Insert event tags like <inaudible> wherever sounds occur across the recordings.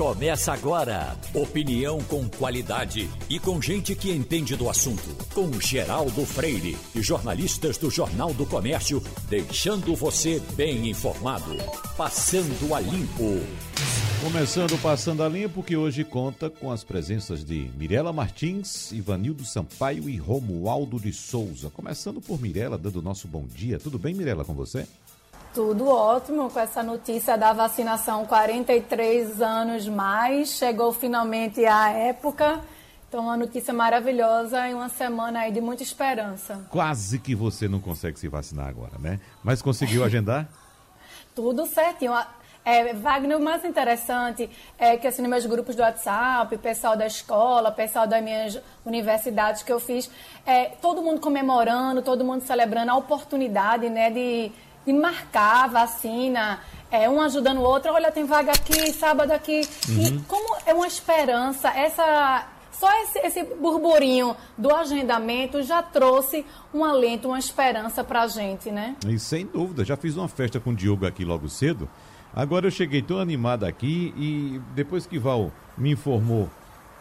Começa agora. Opinião com qualidade e com gente que entende do assunto. Com Geraldo Freire e jornalistas do Jornal do Comércio, deixando você bem informado. Passando a Limpo. Começando Passando a Limpo, que hoje conta com as presenças de Mirela Martins, Ivanildo Sampaio e Romualdo de Souza. Começando por Mirela, dando nosso bom dia. Tudo bem, Mirela, com você? Tudo ótimo com essa notícia da vacinação 43 anos mais. Chegou finalmente a época. Então, uma notícia maravilhosa e uma semana aí de muita esperança. Quase que você não consegue se vacinar agora, né? Mas conseguiu agendar? <laughs> Tudo certinho. É, Wagner, o mais interessante é que assim, nos meus grupos do WhatsApp, pessoal da escola, pessoal das minhas universidades que eu fiz, é, todo mundo comemorando, todo mundo celebrando a oportunidade né, de de marcar a vacina, é, um ajudando o outro, olha, tem vaga aqui, sábado aqui. Uhum. E como é uma esperança, essa só esse, esse, burburinho do agendamento já trouxe um alento, uma esperança para a gente, né? E sem dúvida, já fiz uma festa com o Diogo aqui logo cedo. Agora eu cheguei tão animado aqui e depois que Val me informou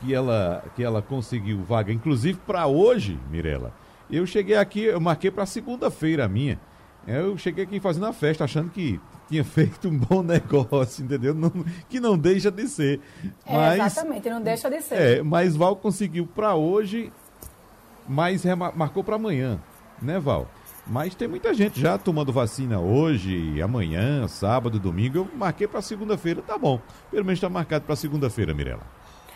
que ela, que ela conseguiu vaga, inclusive para hoje, Mirella, eu cheguei aqui, eu marquei para segunda-feira a minha. Eu cheguei aqui fazendo a festa achando que tinha <laughs> feito um bom negócio, entendeu? Não, que não deixa de ser. É, mas, exatamente, não deixa de ser. É, mas Val conseguiu para hoje, mas marcou para amanhã, né, Val? Mas tem muita gente já tomando vacina hoje, amanhã, sábado, domingo. Eu marquei para segunda-feira, tá bom. Pelo menos está marcado para segunda-feira, Mirella.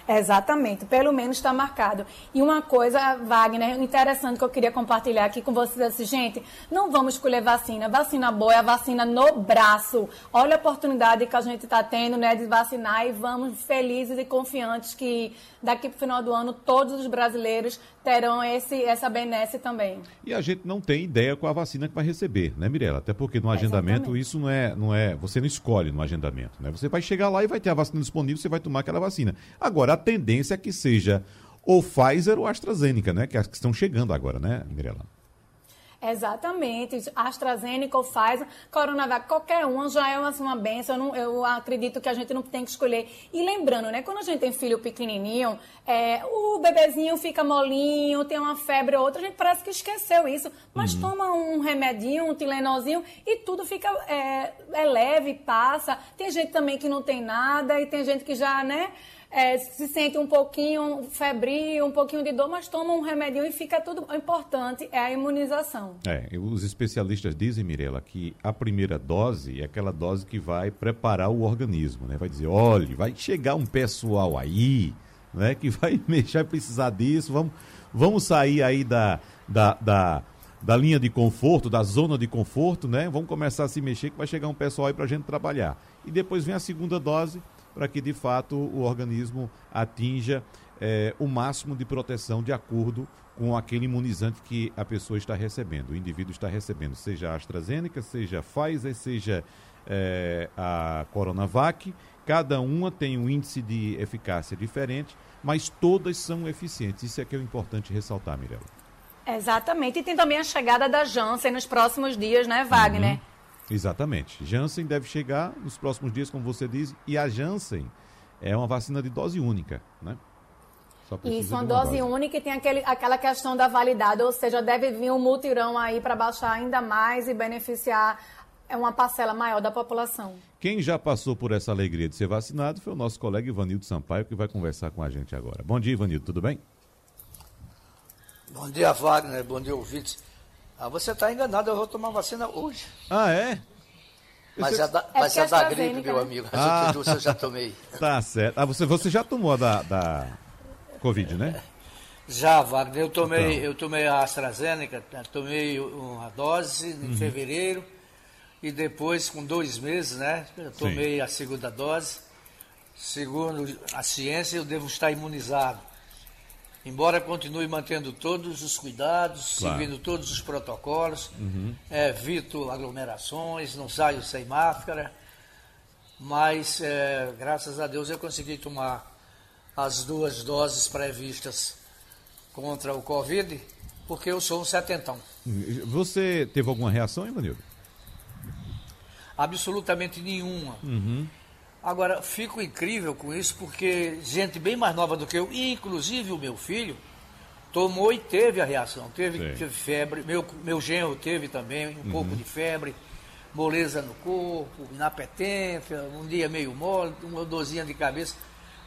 Exatamente, pelo menos está marcado. E uma coisa, Wagner, interessante que eu queria compartilhar aqui com vocês, assim, gente, não vamos escolher vacina. Vacina boa é a vacina no braço. Olha a oportunidade que a gente está tendo, né, de vacinar e vamos felizes e confiantes que daqui para o final do ano todos os brasileiros terão esse, essa benesse também. E a gente não tem ideia qual a vacina que vai receber, né, Mirella? Até porque no agendamento Exatamente. isso não é, não é, você não escolhe no agendamento, né? Você vai chegar lá e vai ter a vacina disponível, você vai tomar aquela vacina. Agora a tendência é que seja ou Pfizer ou AstraZeneca, né? Que é as que estão chegando agora, né, Mirella? Exatamente. AstraZeneca ou Pfizer, Coronavac, qualquer um já é uma, uma benção. Eu, não, eu, acredito que a gente não tem que escolher. E lembrando, né? Quando a gente tem filho pequenininho, é, o bebezinho fica molinho, tem uma febre ou outra, a gente parece que esqueceu isso. Mas uhum. toma um remedinho, um tilenozinho e tudo fica é, é leve, passa. Tem gente também que não tem nada e tem gente que já, né? É, se sente um pouquinho febril, um pouquinho de dor, mas toma um remédio e fica tudo. O importante é a imunização. É, os especialistas dizem, Mirela, que a primeira dose é aquela dose que vai preparar o organismo, né? Vai dizer, olha, vai chegar um pessoal aí, né? Que vai <laughs> mexer, vai precisar disso, vamos, vamos sair aí da, da, da da linha de conforto, da zona de conforto, né? Vamos começar a se mexer que vai chegar um pessoal aí para a gente trabalhar. E depois vem a segunda dose, para que de fato o organismo atinja é, o máximo de proteção de acordo com aquele imunizante que a pessoa está recebendo, o indivíduo está recebendo, seja a AstraZeneca, seja a Pfizer, seja é, a Coronavac. Cada uma tem um índice de eficácia diferente, mas todas são eficientes. Isso é que é o importante ressaltar, Mirella. Exatamente. E tem também a chegada da Janssen nos próximos dias, né, Wagner? Uhum. Exatamente. Janssen deve chegar nos próximos dias, como você diz, e a Janssen é uma vacina de dose única, né? Isso, uma, uma dose, dose, única e tem aquele, aquela questão da validade, ou seja, deve vir um mutirão aí para baixar ainda mais e beneficiar é uma parcela maior da população. Quem já passou por essa alegria de ser vacinado foi o nosso colega Ivanildo Sampaio, que vai conversar com a gente agora. Bom dia, Ivanildo, tudo bem? Bom dia, Wagner, bom dia, ouvintes. Ah, você está enganado, eu vou tomar vacina hoje. Ah, é? Mas é da, é mas é da gripe, meu amigo. As ah, outras duas eu já tomei. <laughs> Tá certo. Ah, você, você já tomou a da, da Covid, né? Já, Wagner. Eu tomei, então. eu tomei a AstraZeneca, tomei uma dose em uhum. fevereiro e depois, com dois meses, né? Eu tomei Sim. a segunda dose. Segundo a ciência, eu devo estar imunizado embora continue mantendo todos os cuidados, claro. seguindo todos os protocolos, uhum. evito aglomerações, não saio sem máscara, mas é, graças a Deus eu consegui tomar as duas doses previstas contra o Covid, porque eu sou um setentão. Você teve alguma reação, Ivanildo? Absolutamente nenhuma. Uhum. Agora, fico incrível com isso, porque gente bem mais nova do que eu, inclusive o meu filho, tomou e teve a reação. Teve, teve febre, meu, meu genro teve também um uhum. pouco de febre, moleza no corpo, inapetência, um dia meio mole, uma dorzinha de cabeça.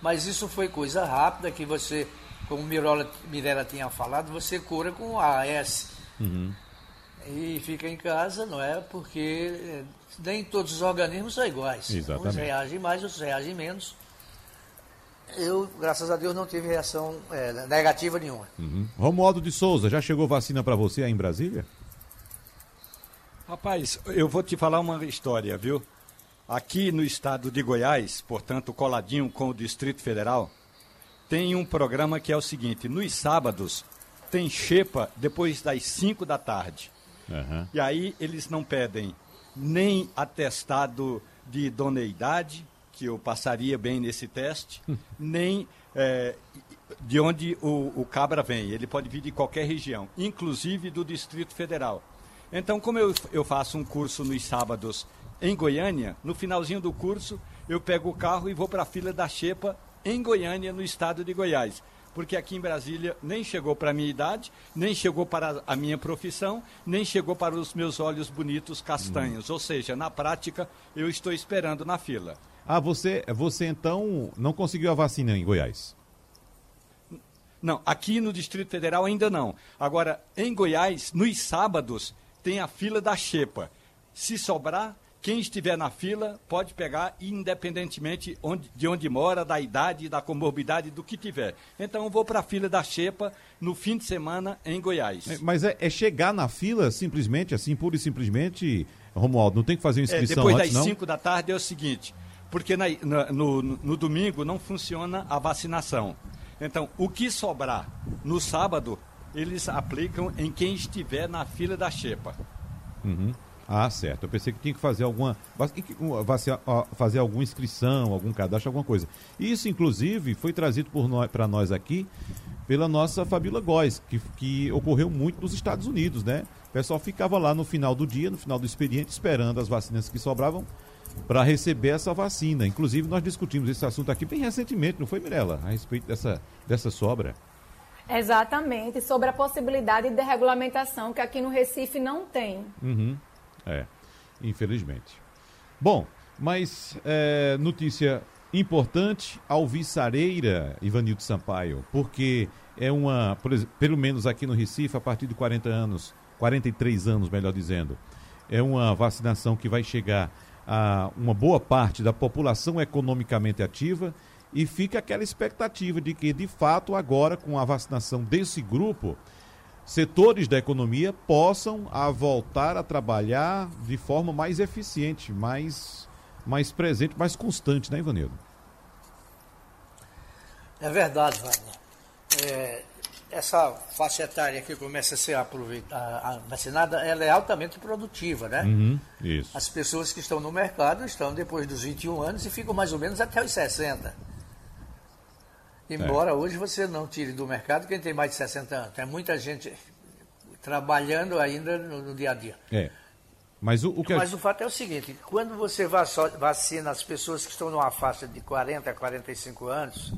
Mas isso foi coisa rápida que você, como Mirola, Mirella tinha falado, você cura com AS. Uhum. E fica em casa, não é? Porque eh, nem todos os organismos são iguais. Exatamente. Uns reagem mais, outros reagem menos. Eu, graças a Deus, não tive reação é, negativa nenhuma. Uhum. Romualdo de Souza, já chegou vacina para você aí em Brasília? Rapaz, eu vou te falar uma história, viu? Aqui no estado de Goiás, portanto, coladinho com o Distrito Federal, tem um programa que é o seguinte: nos sábados tem xepa depois das 5 da tarde. Uhum. E aí eles não pedem nem atestado de idoneidade, que eu passaria bem nesse teste, <laughs> nem é, de onde o, o, cabra vem. Ele pode vir de qualquer região, inclusive do Distrito Federal. Então, como eu, eu faço um curso nos sábados em Goiânia, no finalzinho do curso, eu pego o carro e vou para a fila da Xepa em Goiânia, no estado de Goiás porque aqui em Brasília nem chegou para a minha idade, nem chegou para a minha profissão, nem chegou para os meus olhos bonitos castanhos. Hum. Ou seja, na prática, eu estou esperando na fila. Ah, você, você então não conseguiu a vacina em Goiás? Não, aqui no Distrito Federal ainda não. Agora, em Goiás, nos sábados, tem a fila da Xepa. Se sobrar, quem estiver na fila pode pegar, independentemente onde, de onde mora, da idade, da comorbidade, do que tiver. Então, eu vou para a fila da Xepa no fim de semana em Goiás. É, mas é, é, chegar na fila simplesmente, assim, pura e simplesmente, Romualdo, não tem que fazer inscrição é, Depois das 5 da tarde é o seguinte, porque na, na, no, no domingo não funciona a vacinação. Então, o que sobrar no sábado, eles aplicam em quem estiver na fila da Xepa. Uhum. Ah, certo. Eu pensei que tinha que fazer alguma. fazer alguma inscrição, algum cadastro, alguma coisa. Isso, inclusive, foi trazido para nós aqui pela nossa Fabíola Góes, que, que ocorreu muito nos Estados Unidos, né? O pessoal ficava lá no final do dia, no final do expediente, esperando as vacinas que sobravam para receber essa vacina. Inclusive, nós discutimos esse assunto aqui bem recentemente, não foi, Mirella? A respeito dessa, dessa sobra. Exatamente, sobre a possibilidade de regulamentação que aqui no Recife não tem. Uhum. É, infelizmente. Bom, mas é, notícia importante, alvissareira, Ivanildo Sampaio, porque é uma, exemplo, pelo menos aqui no Recife, a partir de 40 anos, 43 anos, melhor dizendo, é uma vacinação que vai chegar a uma boa parte da população economicamente ativa e fica aquela expectativa de que, de fato, agora, com a vacinação desse grupo, setores da economia possam a voltar a trabalhar de forma mais eficiente, mais, mais presente, mais constante, né, Ivanildo? É verdade, Wagner. É, essa faixa etária que começa a ser aproveitada, vacinada, ela é altamente produtiva, né? Uhum, isso. As pessoas que estão no mercado estão depois dos 21 anos e ficam mais ou menos até os 60. Embora é. hoje você não tire do mercado quem tem mais de 60 anos. Tem muita gente trabalhando ainda no, no dia a dia. É. Mas o, o que Mas o fato é o seguinte, quando você vacina as pessoas que estão numa faixa de 40 a 45 anos,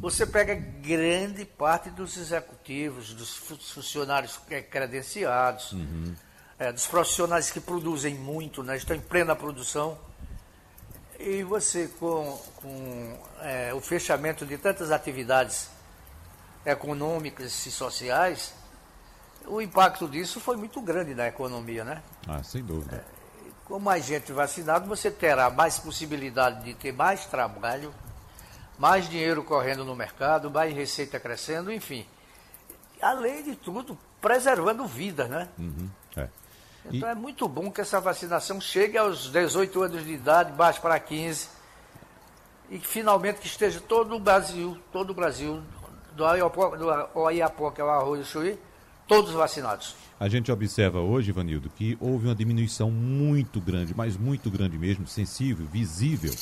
você pega grande parte dos executivos, dos funcionários credenciados, uhum. é, dos profissionais que produzem muito, né, estão em plena produção. E você, com, com é, o fechamento de tantas atividades econômicas e sociais, o impacto disso foi muito grande na economia, né? Ah, sem dúvida. É, com mais gente vacinada, você terá mais possibilidade de ter mais trabalho, mais dinheiro correndo no mercado, mais receita crescendo, enfim. Além de tudo, preservando vidas, né? Uhum, é. Então e... é muito bom que essa vacinação chegue aos 18 anos de idade, baixe para 15, e que finalmente que esteja todo o Brasil, todo o Brasil, do Oiapoque ao Arroio Chuí, todos vacinados. A gente observa hoje, Ivanildo, que houve uma diminuição muito grande, mas muito grande mesmo, sensível, visível,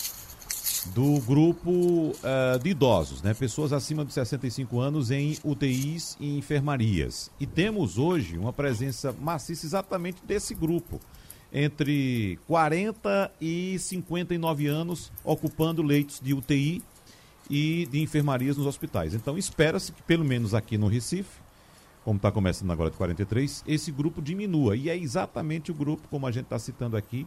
do grupo uh, de idosos, né? pessoas acima de 65 anos em UTIs e enfermarias. E temos hoje uma presença maciça exatamente desse grupo. entre 40 e 59 anos ocupando leitos de UTI e de enfermarias nos hospitais. Então espera-se que pelo menos aqui no Recife, como está começando agora de 43, esse grupo diminua. E é exatamente o grupo, como a gente está citando aqui,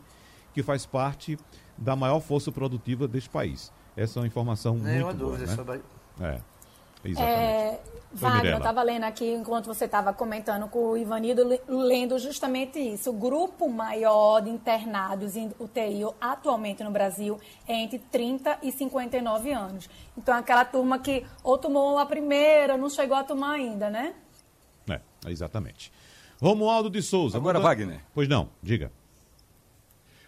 que faz parte da maior força produtiva deste país. Essa é uma informação Nenhuma muito boa. Dúvida né? sobre... É. Exatamente. É, Wagner, eu estava lendo aqui, enquanto você estava comentando com o Ivanido, lendo justamente isso. O grupo maior de internados em UTI atualmente no Brasil é entre 30 e 59 anos. Então, aquela turma que ou tomou a primeira, não chegou a tomar ainda, né? É, exatamente. Romualdo de Souza. Agora, Wagner. Pois não, diga.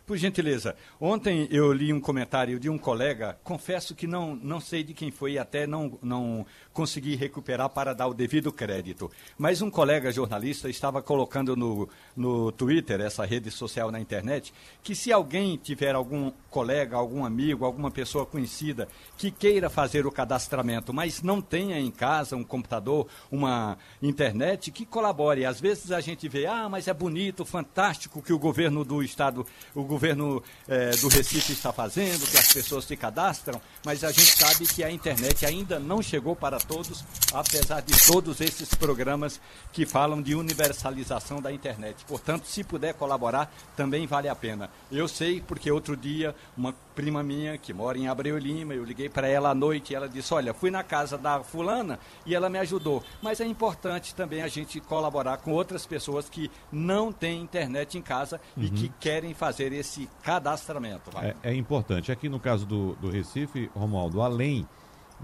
Por gentileza, ontem eu li um comentário de um colega, confesso que não, não sei de quem foi e até não, não consegui recuperar para dar o devido crédito. Mas um colega jornalista estava colocando no, no Twitter, essa rede social na internet, que se alguém tiver algum colega, algum amigo, alguma pessoa conhecida que queira fazer o cadastramento, mas não tenha em casa um computador, uma internet, que colabore. Às vezes a gente vê, ah, mas é bonito, fantástico que o governo do estado, o governo é, do Recife está fazendo, que as pessoas se cadastram, mas a gente sabe que a internet ainda não chegou para todos, apesar de todos esses programas que falam de universalização da internet. Portanto, se puder colaborar, também vale a pena. Eu sei porque outro dia uma prima minha que mora em Abreu Lima, eu liguei para ela à noite e ela disse: Olha, fui na casa da fulana e ela me ajudou. Mas é importante também a gente colaborar com outras pessoas que não têm internet em casa uhum. e que querem fazer esse esse cadastramento. É, é, importante. Aqui no caso do, do Recife, Romualdo, além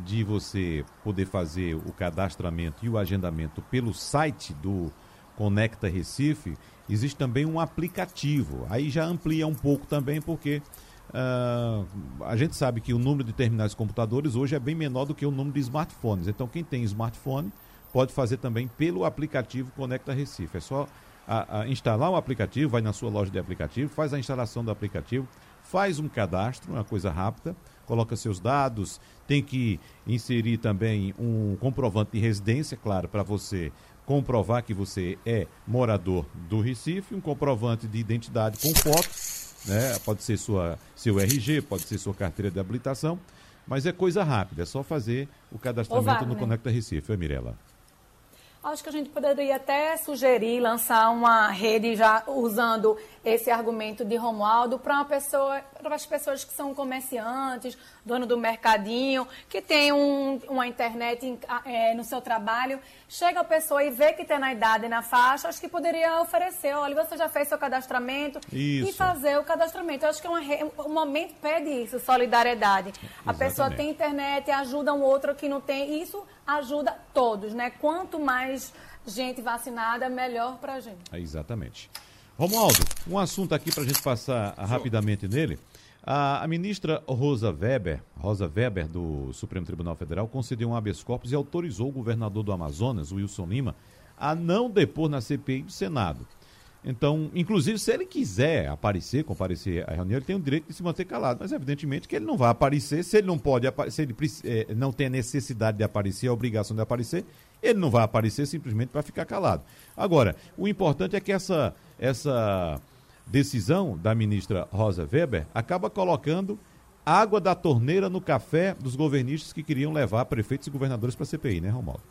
de você poder fazer o cadastramento e o agendamento pelo site do Conecta Recife, existe também um aplicativo. Aí já amplia um pouco também, porque uh, a gente sabe que o número de terminais de computadores hoje é bem menor do que o número de smartphones. Então, quem tem smartphone pode fazer também pelo aplicativo Conecta Recife. É só a, a instalar o aplicativo, vai na sua loja de aplicativo, faz a instalação do aplicativo, faz um cadastro, uma coisa rápida, coloca seus dados, tem que inserir também um comprovante de residência, claro, para você comprovar que você é morador do Recife, um comprovante de identidade com foto, né? Pode ser sua, seu RG, pode ser sua carteira de habilitação, mas é coisa rápida, é só fazer o cadastramento no Conecta Recife, é Mirela. Acho que a gente poderia até sugerir lançar uma rede já usando esse argumento de Romualdo para pessoa, para as pessoas que são comerciantes, dono do mercadinho, que tem um, uma internet é, no seu trabalho, chega a pessoa e vê que está na idade e na faixa, acho que poderia oferecer, olha, você já fez seu cadastramento isso. e fazer o cadastramento. Eu acho que é uma, um momento pede isso, solidariedade. Exatamente. A pessoa tem internet, ajuda um outro que não tem, e isso ajuda todos, né? Quanto mais gente vacinada, melhor para a gente. É, exatamente. Romualdo, um assunto aqui para a gente passar rapidamente nele. A, a, ministra Rosa Weber, Rosa Weber, do Supremo Tribunal Federal, concedeu um habeas corpus e autorizou o governador do Amazonas, Wilson Lima, a não depor na CPI do Senado. Então, inclusive, se ele quiser aparecer, comparecer à reunião, ele tem o direito de se manter calado. Mas, evidentemente, que ele não vai aparecer. Se ele não pode se ele é, não tem a necessidade de aparecer, a obrigação de aparecer, ele não vai aparecer simplesmente para ficar calado. Agora, o importante é que essa essa decisão da ministra Rosa Weber acaba colocando água da torneira no café dos governistas que queriam levar prefeitos e governadores para a CPI, né, Romualdo?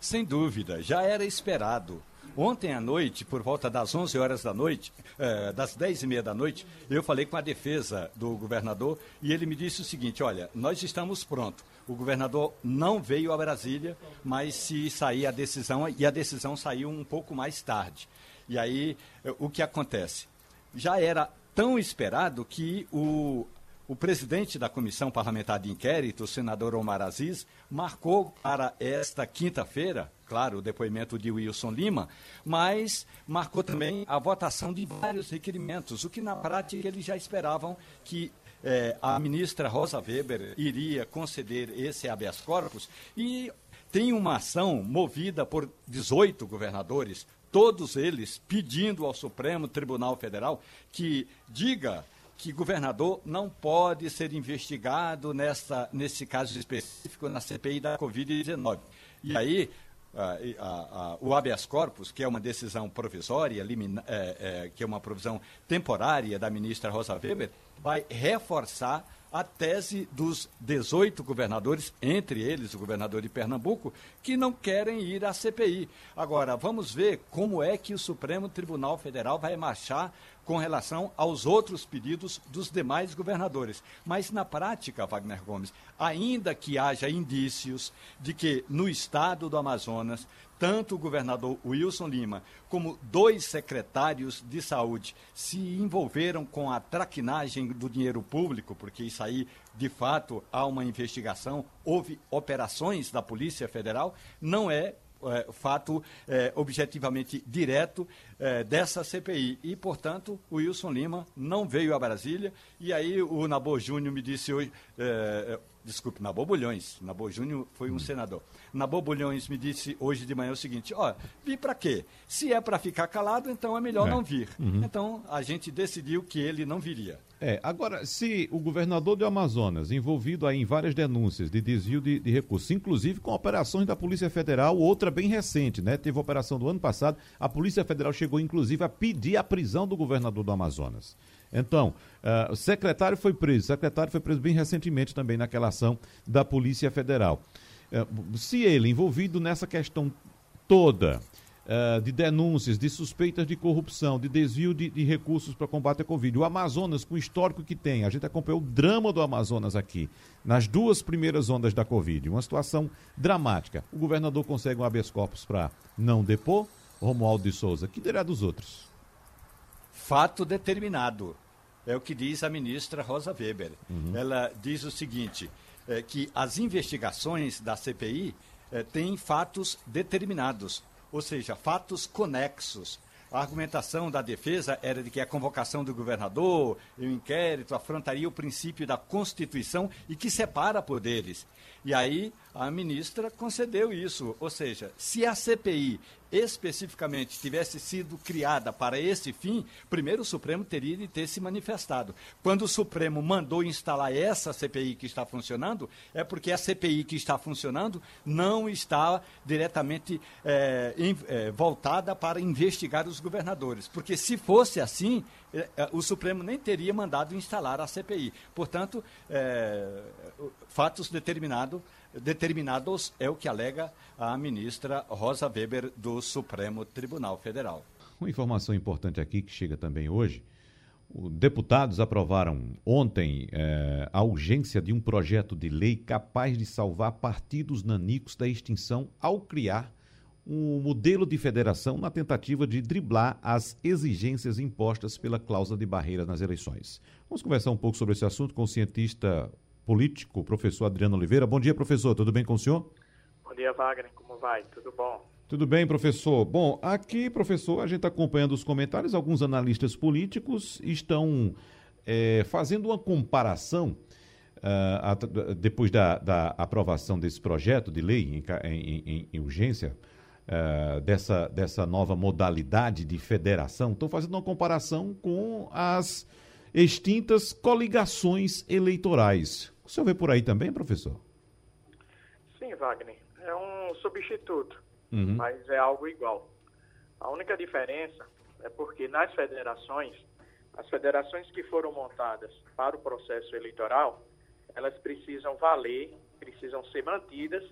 Sem dúvida, já era esperado. Ontem à noite, por volta das 11 horas da noite, eh, das 10 e meia da noite, eu falei com a defesa do governador e ele me disse o seguinte: olha, nós estamos prontos. O governador não veio a Brasília, mas se sair a decisão, e a decisão saiu um pouco mais tarde. E aí, o que acontece? Já era tão esperado que o, o presidente da Comissão Parlamentar de Inquérito, o senador Omar Aziz, marcou para esta quinta-feira, claro, o depoimento de Wilson Lima, mas marcou também a votação de vários requerimentos, o que na prática eles já esperavam que eh, a ministra Rosa Weber iria conceder esse habeas corpus e tem uma ação movida por 18 governadores, todos eles pedindo ao Supremo Tribunal Federal que diga que governador não pode ser investigado nessa, nesse caso específico na CPI da Covid-19. E aí, o habeas corpus, que é uma decisão provisória, limina, é, é, que é uma provisão temporária da ministra Rosa Weber, vai reforçar a tese dos 18 governadores, entre eles o governador de Pernambuco, que não querem ir à CPI. Agora, vamos ver como é que o Supremo Tribunal Federal vai marchar com relação aos outros pedidos dos demais governadores. Mas, na prática, Wagner Gomes, ainda que haja indícios de que no estado do Amazonas tanto o governador Wilson Lima como dois secretários de saúde se envolveram com a traquinagem do dinheiro público, porque isso aí, de fato, há uma investigação, houve operações da Polícia Federal, não é é, fato é, objetivamente direto é, dessa CPI. E, portanto, o Wilson Lima não veio a Brasília. E aí o Nabor Júnior me disse hoje. Desculpe, Nabor Bulhões. Nabor Júnior foi um hum. senador. Nabor Bulhões me disse hoje de manhã o seguinte: ó, vi para quê? Se é para ficar calado, então é melhor é. não vir. Uhum. Então a gente decidiu que ele não viria. É, agora, se o governador do Amazonas, envolvido aí em várias denúncias de desvio de, de, recursos, inclusive com operações da Polícia Federal, outra bem recente, né? Teve operação do ano passado, a Polícia Federal chegou inclusive a pedir a prisão do governador do Amazonas. Então, uh, o secretário foi preso, o secretário foi preso bem recentemente também naquela ação da Polícia Federal. Uh, se ele envolvido nessa questão toda, uh, de denúncias, de suspeitas de corrupção, de desvio de, de recursos para combate à Covid. O Amazonas, com o histórico que tem, a gente acompanhou o drama do Amazonas aqui, nas duas primeiras ondas da Covid, uma situação dramática. O governador consegue um habeas corpus para não depor, Romualdo de Souza, que dirá dos outros? Fato determinado. É o que diz a ministra Rosa Weber. Uhum. Ela diz o seguinte: é, que as investigações da CPI é, têm fatos determinados ou seja, fatos conexos. A argumentação da defesa era de que a convocação do governador e o inquérito afrontaria o princípio da Constituição e que separa poderes. E aí a ministra concedeu isso. Ou seja, se a CPI especificamente tivesse sido criada para esse fim, primeiro o Supremo teria de ter se manifestado. Quando o Supremo mandou instalar essa CPI que está funcionando, é porque a CPI que está funcionando não está diretamente é, em, é, voltada para investigar os governadores. Porque se fosse assim, é, o Supremo nem teria mandado instalar a CPI. Portanto, fatos determinados determinados é o que alega a ministra Rosa Weber do Supremo Tribunal Federal. Uma informação importante aqui que chega também hoje. Os deputados aprovaram ontem eh, a urgência de um projeto de lei capaz de salvar partidos nanicos da extinção ao criar um modelo de federação na tentativa de driblar as exigências impostas pela cláusula de barreira nas eleições. Vamos conversar um pouco sobre esse assunto com o cientista político, professor Adriano Oliveira. Bom dia, professor. Tudo bem com o senhor? Bom dia, Wagner. Como vai? Tudo bom? Tudo bem, professor. Bom, aqui, professor, a gente está acompanhando os comentários. Alguns analistas políticos estão é, fazendo uma comparação uh, depois da, da, aprovação desse projeto de lei em, em, em, em urgência. Uh, dessa, dessa nova modalidade de federação, estão fazendo uma comparação com as extintas coligações eleitorais. O senhor vê por aí também, professor? Sim, Wagner. É um substituto, uhum. mas é algo igual. A única diferença é porque nas federações, as federações que foram montadas para o processo eleitoral, elas precisam valer, precisam ser mantidas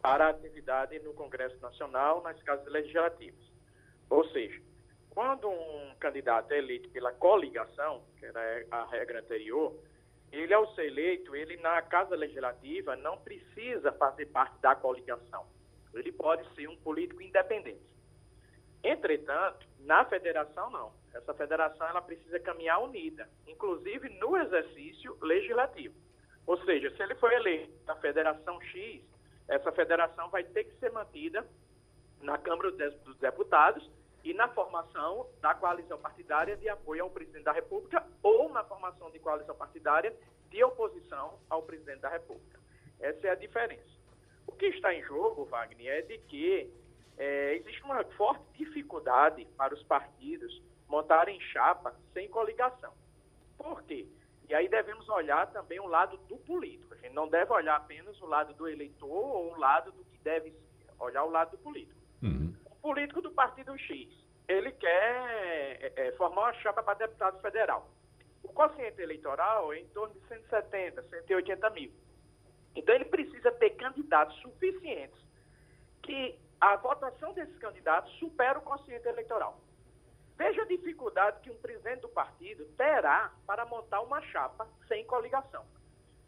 para a atividade no Congresso Nacional, nas casas legislativas. Ou seja, quando um candidato é eleito pela coligação, que era a regra anterior, ele, ao ser eleito, ele na Casa Legislativa não precisa fazer parte da coligação. Ele pode ser um político independente. Entretanto, na federação, não. Essa federação ela precisa caminhar unida, inclusive no exercício legislativo. Ou seja, se ele for eleito na federação X, essa federação vai ter que ser mantida na Câmara dos Deputados e na formação da coalizão partidária de apoio ao presidente da República ou na formação de coalizão partidária de oposição ao presidente da República. Essa é a diferença. O que está em jogo, Wagner, é de que é, existe uma forte dificuldade para os partidos montarem chapa sem coligação. Por quê? E aí devemos olhar também o lado do político. A gente não deve olhar apenas o lado do eleitor ou o lado do que deve olhar o lado do político. Uhum. Político do partido X, ele quer é, é, formar uma chapa para deputado federal. O quociente eleitoral é em torno de 170, 180 mil. Então ele precisa ter candidatos suficientes que a votação desses candidatos supera o quociente eleitoral. Veja a dificuldade que um presidente do partido terá para montar uma chapa sem coligação.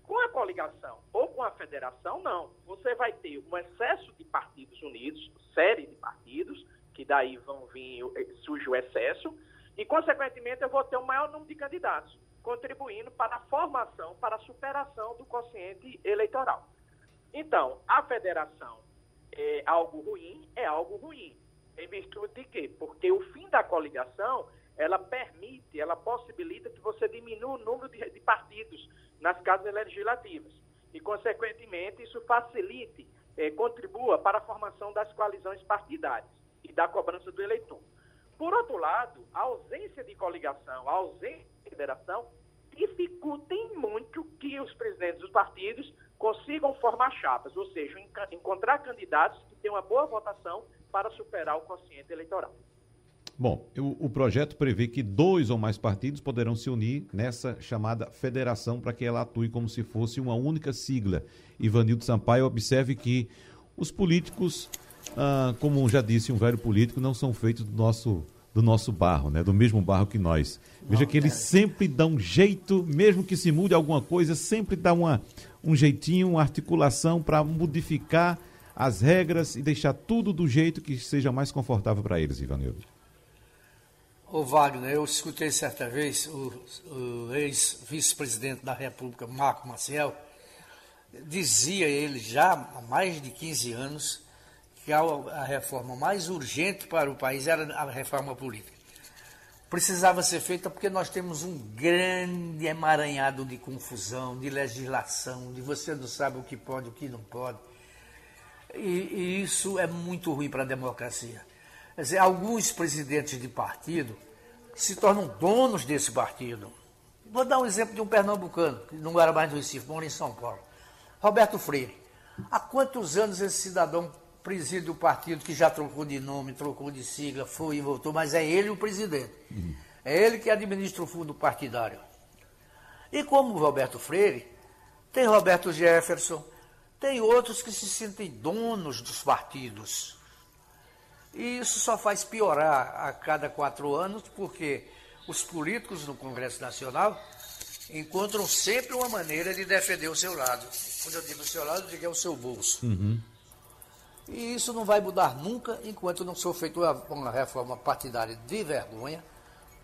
Com a coligação ou com a federação, não. Você vai ter um excesso de partidos unidos, série de partidos, que daí vão vir, eh, surge o excesso, e, consequentemente, eu vou ter um maior número de candidatos, contribuindo para a formação, para a superação do quociente eleitoral. Então, a federação é algo ruim, é algo ruim. Em virtude de quê? Porque o fim da coligação, ela permite, ela possibilita que você diminua o número de, de partidos nas casas legislativas. E, consequentemente, isso facilite, eh, contribua para a formação das coalizões partidárias e da cobrança do eleitor. Por outro lado, a ausência de coligação, a ausência de federação, dificultem muito que os presidentes dos partidos consigam formar chapas, ou seja, encontrar candidatos que tenham uma boa votação para superar o quociente eleitoral. Bom, o, o, projeto prevê que dois ou mais partidos poderão se unir nessa chamada federação para que ela atue como se fosse uma única sigla. Ivanildo Sampaio observe que os políticos, ah, como já disse um velho político, não são feitos do nosso, do nosso barro, né? do mesmo barro que nós. Veja que eles sempre dão um jeito, mesmo que se mude alguma coisa, sempre dá uma, um jeitinho, uma articulação para modificar as regras e deixar tudo do jeito que seja mais confortável para eles, Ivanildo. Ô Wagner, eu escutei certa vez o, o ex-vice-presidente da República, Marco Maciel, dizia ele já há mais de 15 anos que a, a reforma mais urgente para o país era a reforma política. Precisava ser feita porque nós temos um grande emaranhado de confusão, de legislação, de você não sabe o que pode, o que não pode. E, e isso é muito ruim para a democracia. Quer dizer, alguns presidentes de partido se tornam donos desse partido. Vou dar um exemplo de um pernambucano, que não era mais do Recife, mora em São Paulo. Roberto Freire. Há quantos anos esse cidadão preside o partido que já trocou de nome, trocou de sigla, foi e voltou, mas é ele o presidente. É ele que administra o fundo partidário. E como Roberto Freire, tem Roberto Jefferson, tem outros que se sentem donos dos partidos. E isso só faz piorar a cada quatro anos, porque os políticos no Congresso Nacional encontram sempre uma maneira de defender o seu lado. Quando eu digo o seu lado, eu digo é o seu bolso. Uhum. E isso não vai mudar nunca enquanto não for feita uma reforma partidária de vergonha,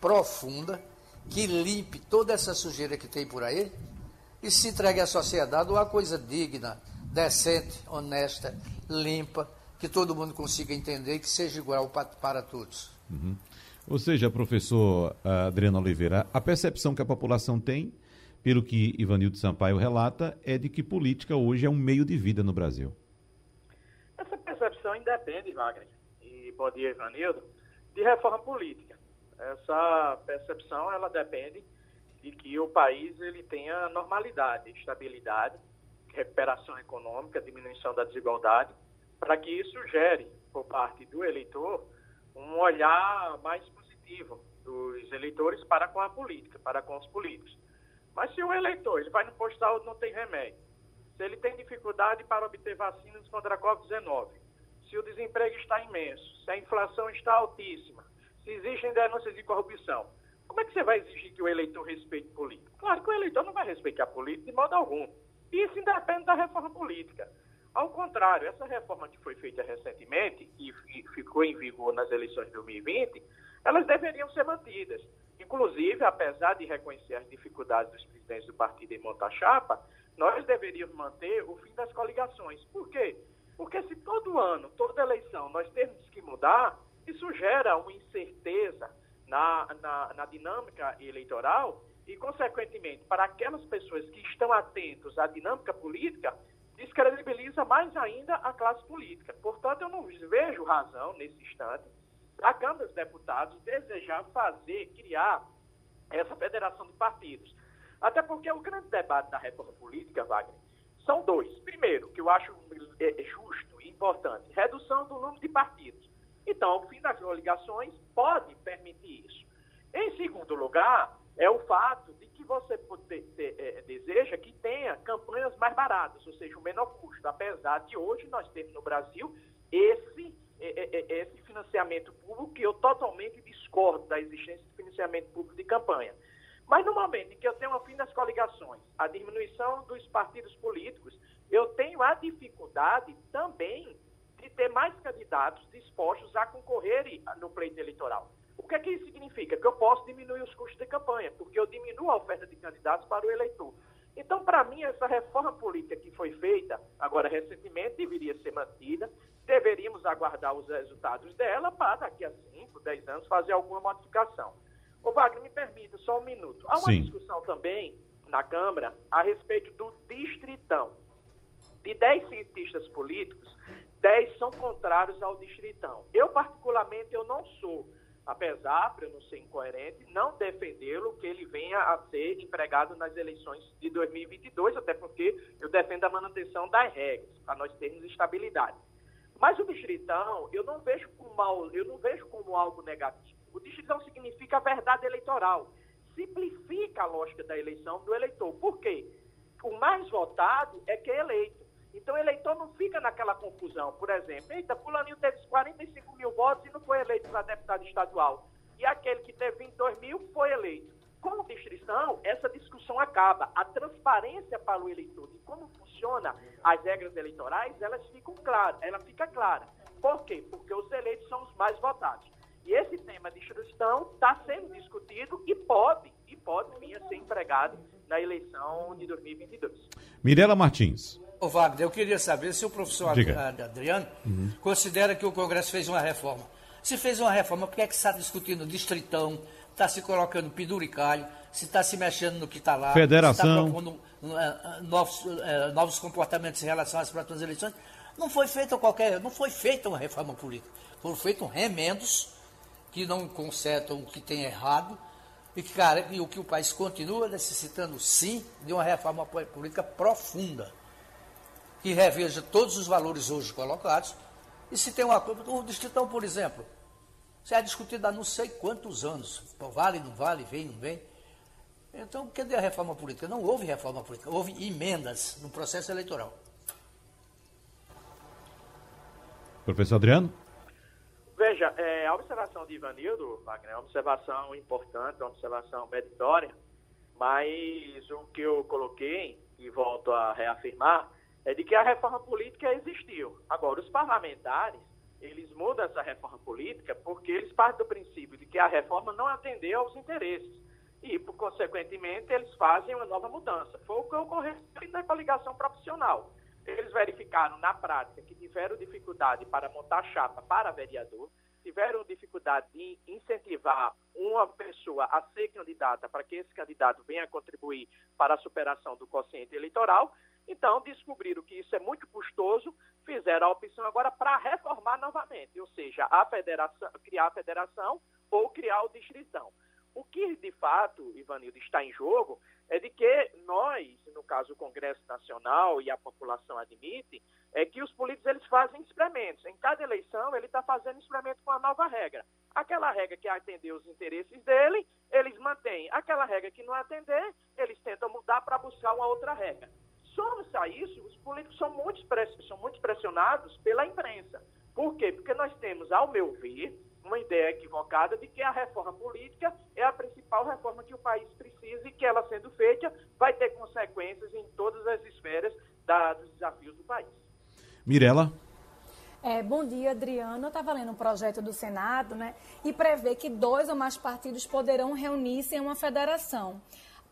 profunda, que limpe toda essa sujeira que tem por aí e se entregue à sociedade uma coisa digna, decente, honesta, limpa que todo mundo consiga entender que seja igual para, para todos. Uhum. Ou seja, professor ah, Adriano Oliveira, a percepção que a população tem, pelo que Ivanildo Sampaio relata, é de que política hoje é um meio de vida no Brasil. Essa percepção independe, Wagner, e bom dia, Ivanildo, de reforma política. Essa percepção, ela depende de que o país ele tenha normalidade, estabilidade, recuperação econômica, diminuição da desigualdade para que isso gere, por parte do eleitor, um olhar mais positivo dos eleitores para com a política, para com os políticos. Mas se o eleitor ele vai no postal não tem remédio, se ele tem dificuldade para obter vacinas contra a Covid-19, se o desemprego está imenso, se a inflação está altíssima, se existem denúncias de corrupção, como é que você vai exigir que o eleitor respeite política? Claro que o eleitor não vai respeitar a política de modo algum. Isso independe da reforma política. Ao contrário, essa reforma que foi feita recentemente e ficou em vigor nas eleições de 2020, elas deveriam ser mantidas. Inclusive, apesar de reconhecer as dificuldades dos presidentes do partido em montar chapa, nós deveríamos manter o fim das coligações. Por quê? Porque se todo ano, toda eleição, nós temos que mudar, isso gera uma incerteza na, na, na dinâmica eleitoral e, consequentemente, para aquelas pessoas que estão atentos à dinâmica política, descredibiliza mais ainda a classe política. Portanto, eu não vejo razão, nesse instante, a Câmara dos Deputados desejar fazer, criar essa federação de partidos. Até porque o grande debate da reforma política, Wagner, são dois. Primeiro, que eu acho é, é justo e importante: redução do número de partidos. Então, o fim das coligações pode permitir isso. Em segundo lugar, é o fato de que você é, deseja que tenha campanhas mais baratas, ou seja, o menor custo, apesar de hoje nós termos no Brasil esse, é, é, esse financiamento público que eu totalmente discordo da existência de financiamento público de campanha. Mas no momento em que eu tenho o fim das coligações, a diminuição dos partidos políticos, eu tenho a dificuldade também de ter mais candidatos dispostos a concorrerem no pleito eleitoral. O que é que isso significa? Que eu posso diminuir os custos de campanha, porque eu diminuo a oferta de candidatos para o eleitor. Então, para mim, essa reforma política que foi feita, agora recentemente, deveria ser mantida. Deveríamos aguardar os resultados dela para, daqui a 5, 10 anos, fazer alguma modificação. Ô, Wagner, me permita só um minuto. Há uma Sim. discussão também na Câmara a respeito do distritão. De 10 cientistas políticos, 10 são contrários ao distritão. Eu, particularmente, eu não sou apesar, para não ser incoerente, não defendê-lo que ele venha a ser empregado nas eleições de 2022, até porque eu defendo a manutenção das regras, para nós termos estabilidade. Mas o distritão, eu não vejo como, mal, eu não vejo como algo negativo. O distritão significa a verdade eleitoral. Simplifica a lógica da eleição do eleitor. Por quê? O mais votado é que é eleito. Então o eleitor não fica naquela confusão. Por exemplo, eita, fulaninho teve 45 mil votos e não foi eleito para deputado estadual. E aquele que teve 22 mil foi eleito. Com distrição, essa discussão acaba. A transparência para o eleitor de como funciona as regras eleitorais, elas ficam claras, ela fica clara. Por quê? Porque os eleitos são os mais votados. E esse tema de distribuição está sendo discutido e pode, e pode vir a ser empregado na eleição de 2022. Mirela Martins. Ô Wagner, eu queria saber se o professor Diga. Adriano uhum. considera que o Congresso fez uma reforma. Se fez uma reforma, por que é que está discutindo distritão, está se colocando penduricalho, se está se mexendo no que está lá, Federação. se está propondo uh, novos, uh, novos comportamentos em relação às próximas eleições? Não foi feita qualquer, não foi feita uma reforma política. Foram feitos remendos que não consertam o que tem errado e que, cara, e o que o país continua necessitando, sim, de uma reforma política profunda que reveja todos os valores hoje colocados. E se tem uma coisa, o Distritão, por exemplo, se é discutido há não sei quantos anos, vale, não vale, vem, não vem. Então, cadê a reforma política? Não houve reforma política, houve emendas no processo eleitoral. Professor Adriano? Veja, é, a observação de Ivanildo, Wagner, é uma observação importante, uma observação meritória, mas o que eu coloquei, e volto a reafirmar, é de que a reforma política existiu. Agora, os parlamentares, eles mudam essa reforma política porque eles partem do princípio de que a reforma não atendeu aos interesses. E, por, consequentemente, eles fazem uma nova mudança. Foi o que ocorreu na coligação profissional. Eles verificaram, na prática, que tiveram dificuldade para montar chapa para vereador, tiveram dificuldade de incentivar uma pessoa a ser candidata para que esse candidato venha contribuir para a superação do quociente eleitoral, então, descobriram que isso é muito custoso, fizeram a opção agora para reformar novamente, ou seja, a federação, criar a federação ou criar o distritão. O que, de fato, Ivanildo, está em jogo é de que nós, no caso o Congresso Nacional e a população admite, é que os políticos eles fazem experimentos. Em cada eleição, ele está fazendo experimento com a nova regra. Aquela regra que atender os interesses dele, eles mantêm. Aquela regra que não atender, eles tentam mudar para buscar uma outra regra. Somos a isso, os políticos são muito, são muito pressionados pela imprensa. Por quê? Porque nós temos, ao meu ver, uma ideia equivocada de que a reforma política é a principal reforma que o país precisa e que ela sendo feita vai ter consequências em todas as esferas da, dos desafios do país. Mirela. É, bom dia, Adriano. Eu estava lendo um projeto do Senado, né? E prevê que dois ou mais partidos poderão reunir-se em uma federação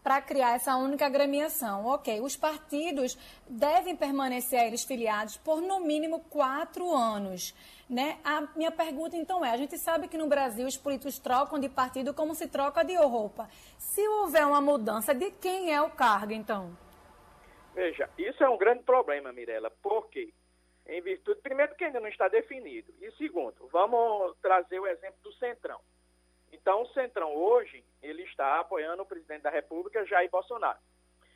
para criar essa única agremiação. Ok, os partidos devem permanecer eles filiados por no mínimo quatro anos. Né? A minha pergunta então é: a gente sabe que no Brasil os políticos trocam de partido como se troca de roupa. Se houver uma mudança, de quem é o cargo então? Veja, isso é um grande problema, Mirella. Por quê? Em virtude, primeiro, que ainda não está definido. E segundo, vamos trazer o exemplo do Centrão. Então, o Centrão hoje, ele está apoiando o presidente da República, Jair Bolsonaro.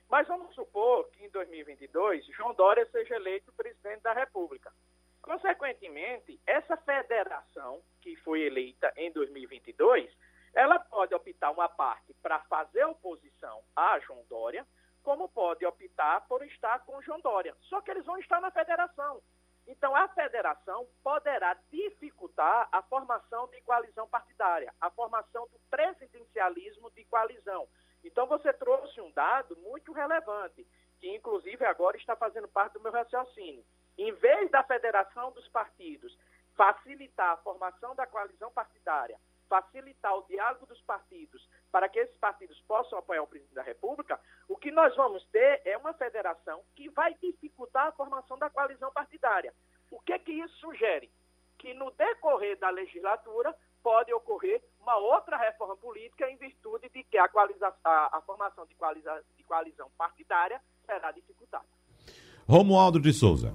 Mas vamos supor que em 2022, João Dória seja eleito presidente da República. Consequentemente, essa federação que foi eleita em 2022, ela pode optar uma parte para fazer oposição a João Dória, como pode optar por estar com João Dória. Só que eles vão estar na federação. Então, a federação poderá dificultar a formação de coalizão partidária, a formação do presidencialismo de coalizão. Então, você trouxe um dado muito relevante, que inclusive agora está fazendo parte do meu raciocínio. Em vez da federação dos partidos facilitar a formação da coalizão partidária, facilitar o diálogo dos partidos para que esses partidos possam apoiar o presidente da República, o que nós vamos ter é uma federação que vai dificultar a formação da coalizão partidária. O que que isso sugere? Que no decorrer da legislatura pode ocorrer uma outra reforma política em virtude de que a, a, a formação de, coaliza, de coalizão partidária será dificultada. Romualdo de Souza.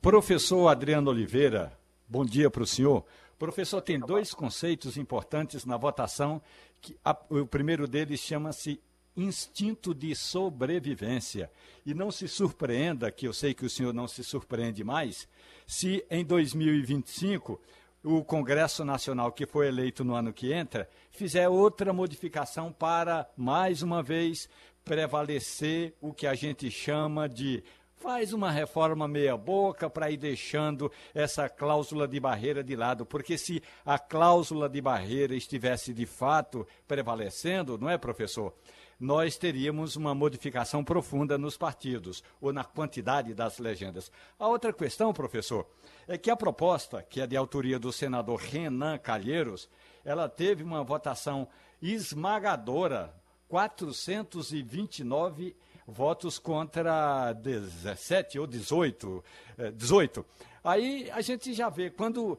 Professor Adriano Oliveira, bom dia para o senhor. Professor, tem dois conceitos importantes na votação. Que a, o primeiro deles chama-se instinto de sobrevivência. E não se surpreenda, que eu sei que o senhor não se surpreende mais, se em 2025 o Congresso Nacional, que foi eleito no ano que entra, fizer outra modificação para, mais uma vez, prevalecer o que a gente chama de faz uma reforma meia-boca para ir deixando essa cláusula de barreira de lado, porque se a cláusula de barreira estivesse de fato prevalecendo, não é, professor? Nós teríamos uma modificação profunda nos partidos ou na quantidade das legendas. A outra questão, professor, é que a proposta, que é de autoria do senador Renan Calheiros, ela teve uma votação esmagadora, 429 votos contra 17 ou 18. 18. Eh, Aí a gente já vê, quando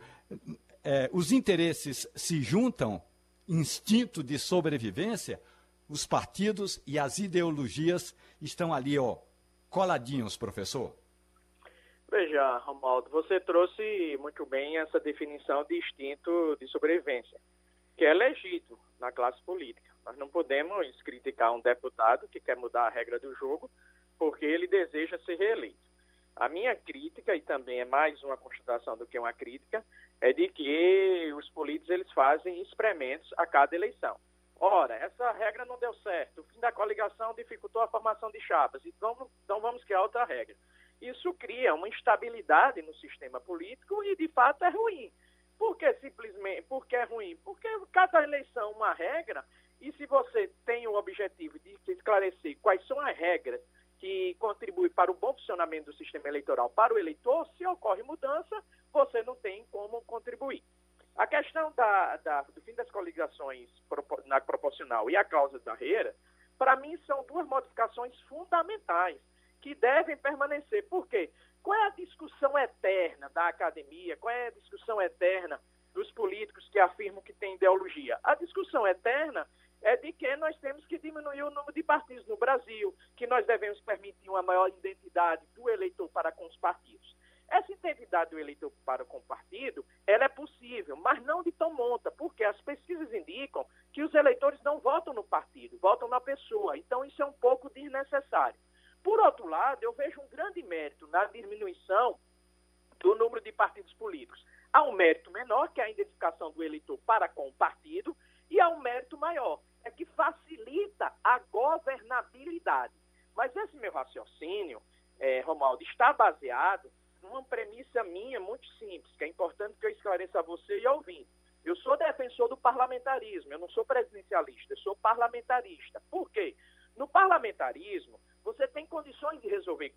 é, os interesses se juntam, instinto de sobrevivência, os partidos e as ideologias estão ali, ó, coladinhos, professor. Veja, Romualdo, você trouxe muito bem essa definição de instinto de sobrevivência, que é legítimo na classe política. Nós não podemos criticar um deputado que quer mudar a regra do jogo porque ele deseja ser reeleito. A minha crítica, e também é mais uma constatação do que uma crítica, é de que os políticos eles fazem experimentos a cada eleição. Ora, essa regra não deu certo, o fim da coligação dificultou a formação de chapas, então, então vamos criar outra regra. Isso cria uma instabilidade no sistema político e, de fato, é ruim. Por que simplesmente? Por que é ruim? Porque cada eleição uma regra e se você tem o objetivo de esclarecer quais são as regras que contribuem para o bom funcionamento do sistema eleitoral para o eleitor, se ocorre mudança, você não tem como contribuir. A questão da, da, do fim das coligações na proporcional e a causa da barreira, para mim, são duas modificações fundamentais que devem permanecer. Por quê? Qual é a discussão eterna da academia? Qual é a discussão eterna dos políticos que afirmam que tem ideologia? A discussão eterna é de que nós temos que diminuir o número de partidos no Brasil, que nós devemos permitir uma maior identidade do eleitor para com os partidos. Essa identidade do eleitor para com o partido, ela é possível, mas não de tão monta, porque as pesquisas indicam que os eleitores não votam no partido, votam na pessoa. Então isso é um pouco desnecessário. Por outro lado, eu vejo um grande mérito na diminuição do número de partidos políticos. Há um mérito menor, que é a identificação do eleitor para com o partido, e há um mérito maior, é que facilita a governabilidade. Mas esse meu raciocínio, é, Romaldo, está baseado numa premissa minha muito simples, que é importante que eu esclareça a você e ao ouvinte. Eu sou defensor do parlamentarismo, eu não sou presidencialista, eu sou parlamentarista. Por quê? No parlamentarismo, você tem condições de resolver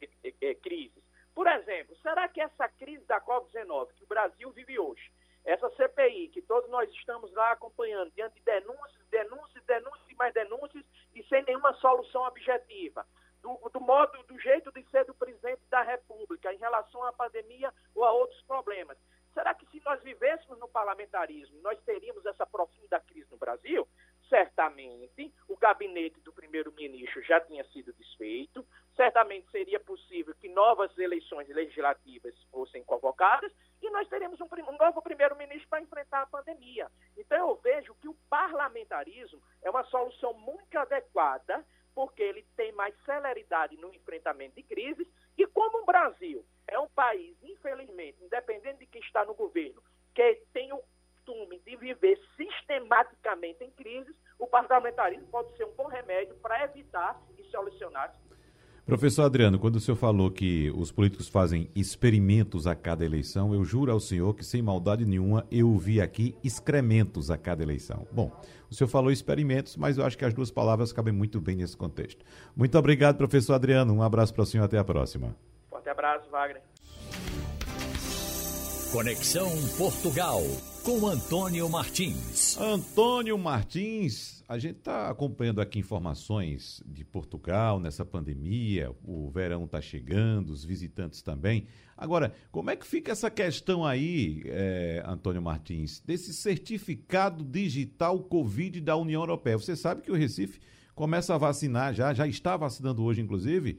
crises. Por exemplo, será que essa crise da Covid-19 que o Brasil vive hoje, essa CPI, que todos nós estamos lá acompanhando, diante de denúncias, denúncias, denúncias e mais denúncias, e sem nenhuma solução objetiva, do, do, modo, do jeito de ser do presidente da República em relação à pandemia ou a outros problemas. Será que se nós vivêssemos no parlamentarismo, nós teríamos essa profunda crise no Brasil? Certamente, o gabinete do primeiro-ministro já tinha sido desfeito, certamente seria possível que novas eleições legislativas fossem convocadas e nós teremos um, um novo primeiro-ministro para enfrentar a pandemia. Então, eu vejo que o parlamentarismo é uma solução muito adequada, porque ele tem mais celeridade no enfrentamento de crises, e como o Brasil é um país, infelizmente, independente de quem está no governo, que tem o costume de viver sistematicamente em crises, o parlamentarismo pode ser um bom remédio para evitar e solucionar Professor Adriano, quando o senhor falou que os políticos fazem experimentos a cada eleição, eu juro ao senhor que, sem maldade nenhuma, eu vi aqui excrementos a cada eleição. Bom, o senhor falou experimentos, mas eu acho que as duas palavras cabem muito bem nesse contexto. Muito obrigado, professor Adriano. Um abraço para o senhor. Até a próxima. Forte abraço, Wagner. Conexão Portugal com Antônio Martins. Antônio Martins, a gente está acompanhando aqui informações de Portugal nessa pandemia, o verão está chegando, os visitantes também. Agora, como é que fica essa questão aí, é, Antônio Martins, desse certificado digital Covid da União Europeia? Você sabe que o Recife começa a vacinar já, já está vacinando hoje, inclusive,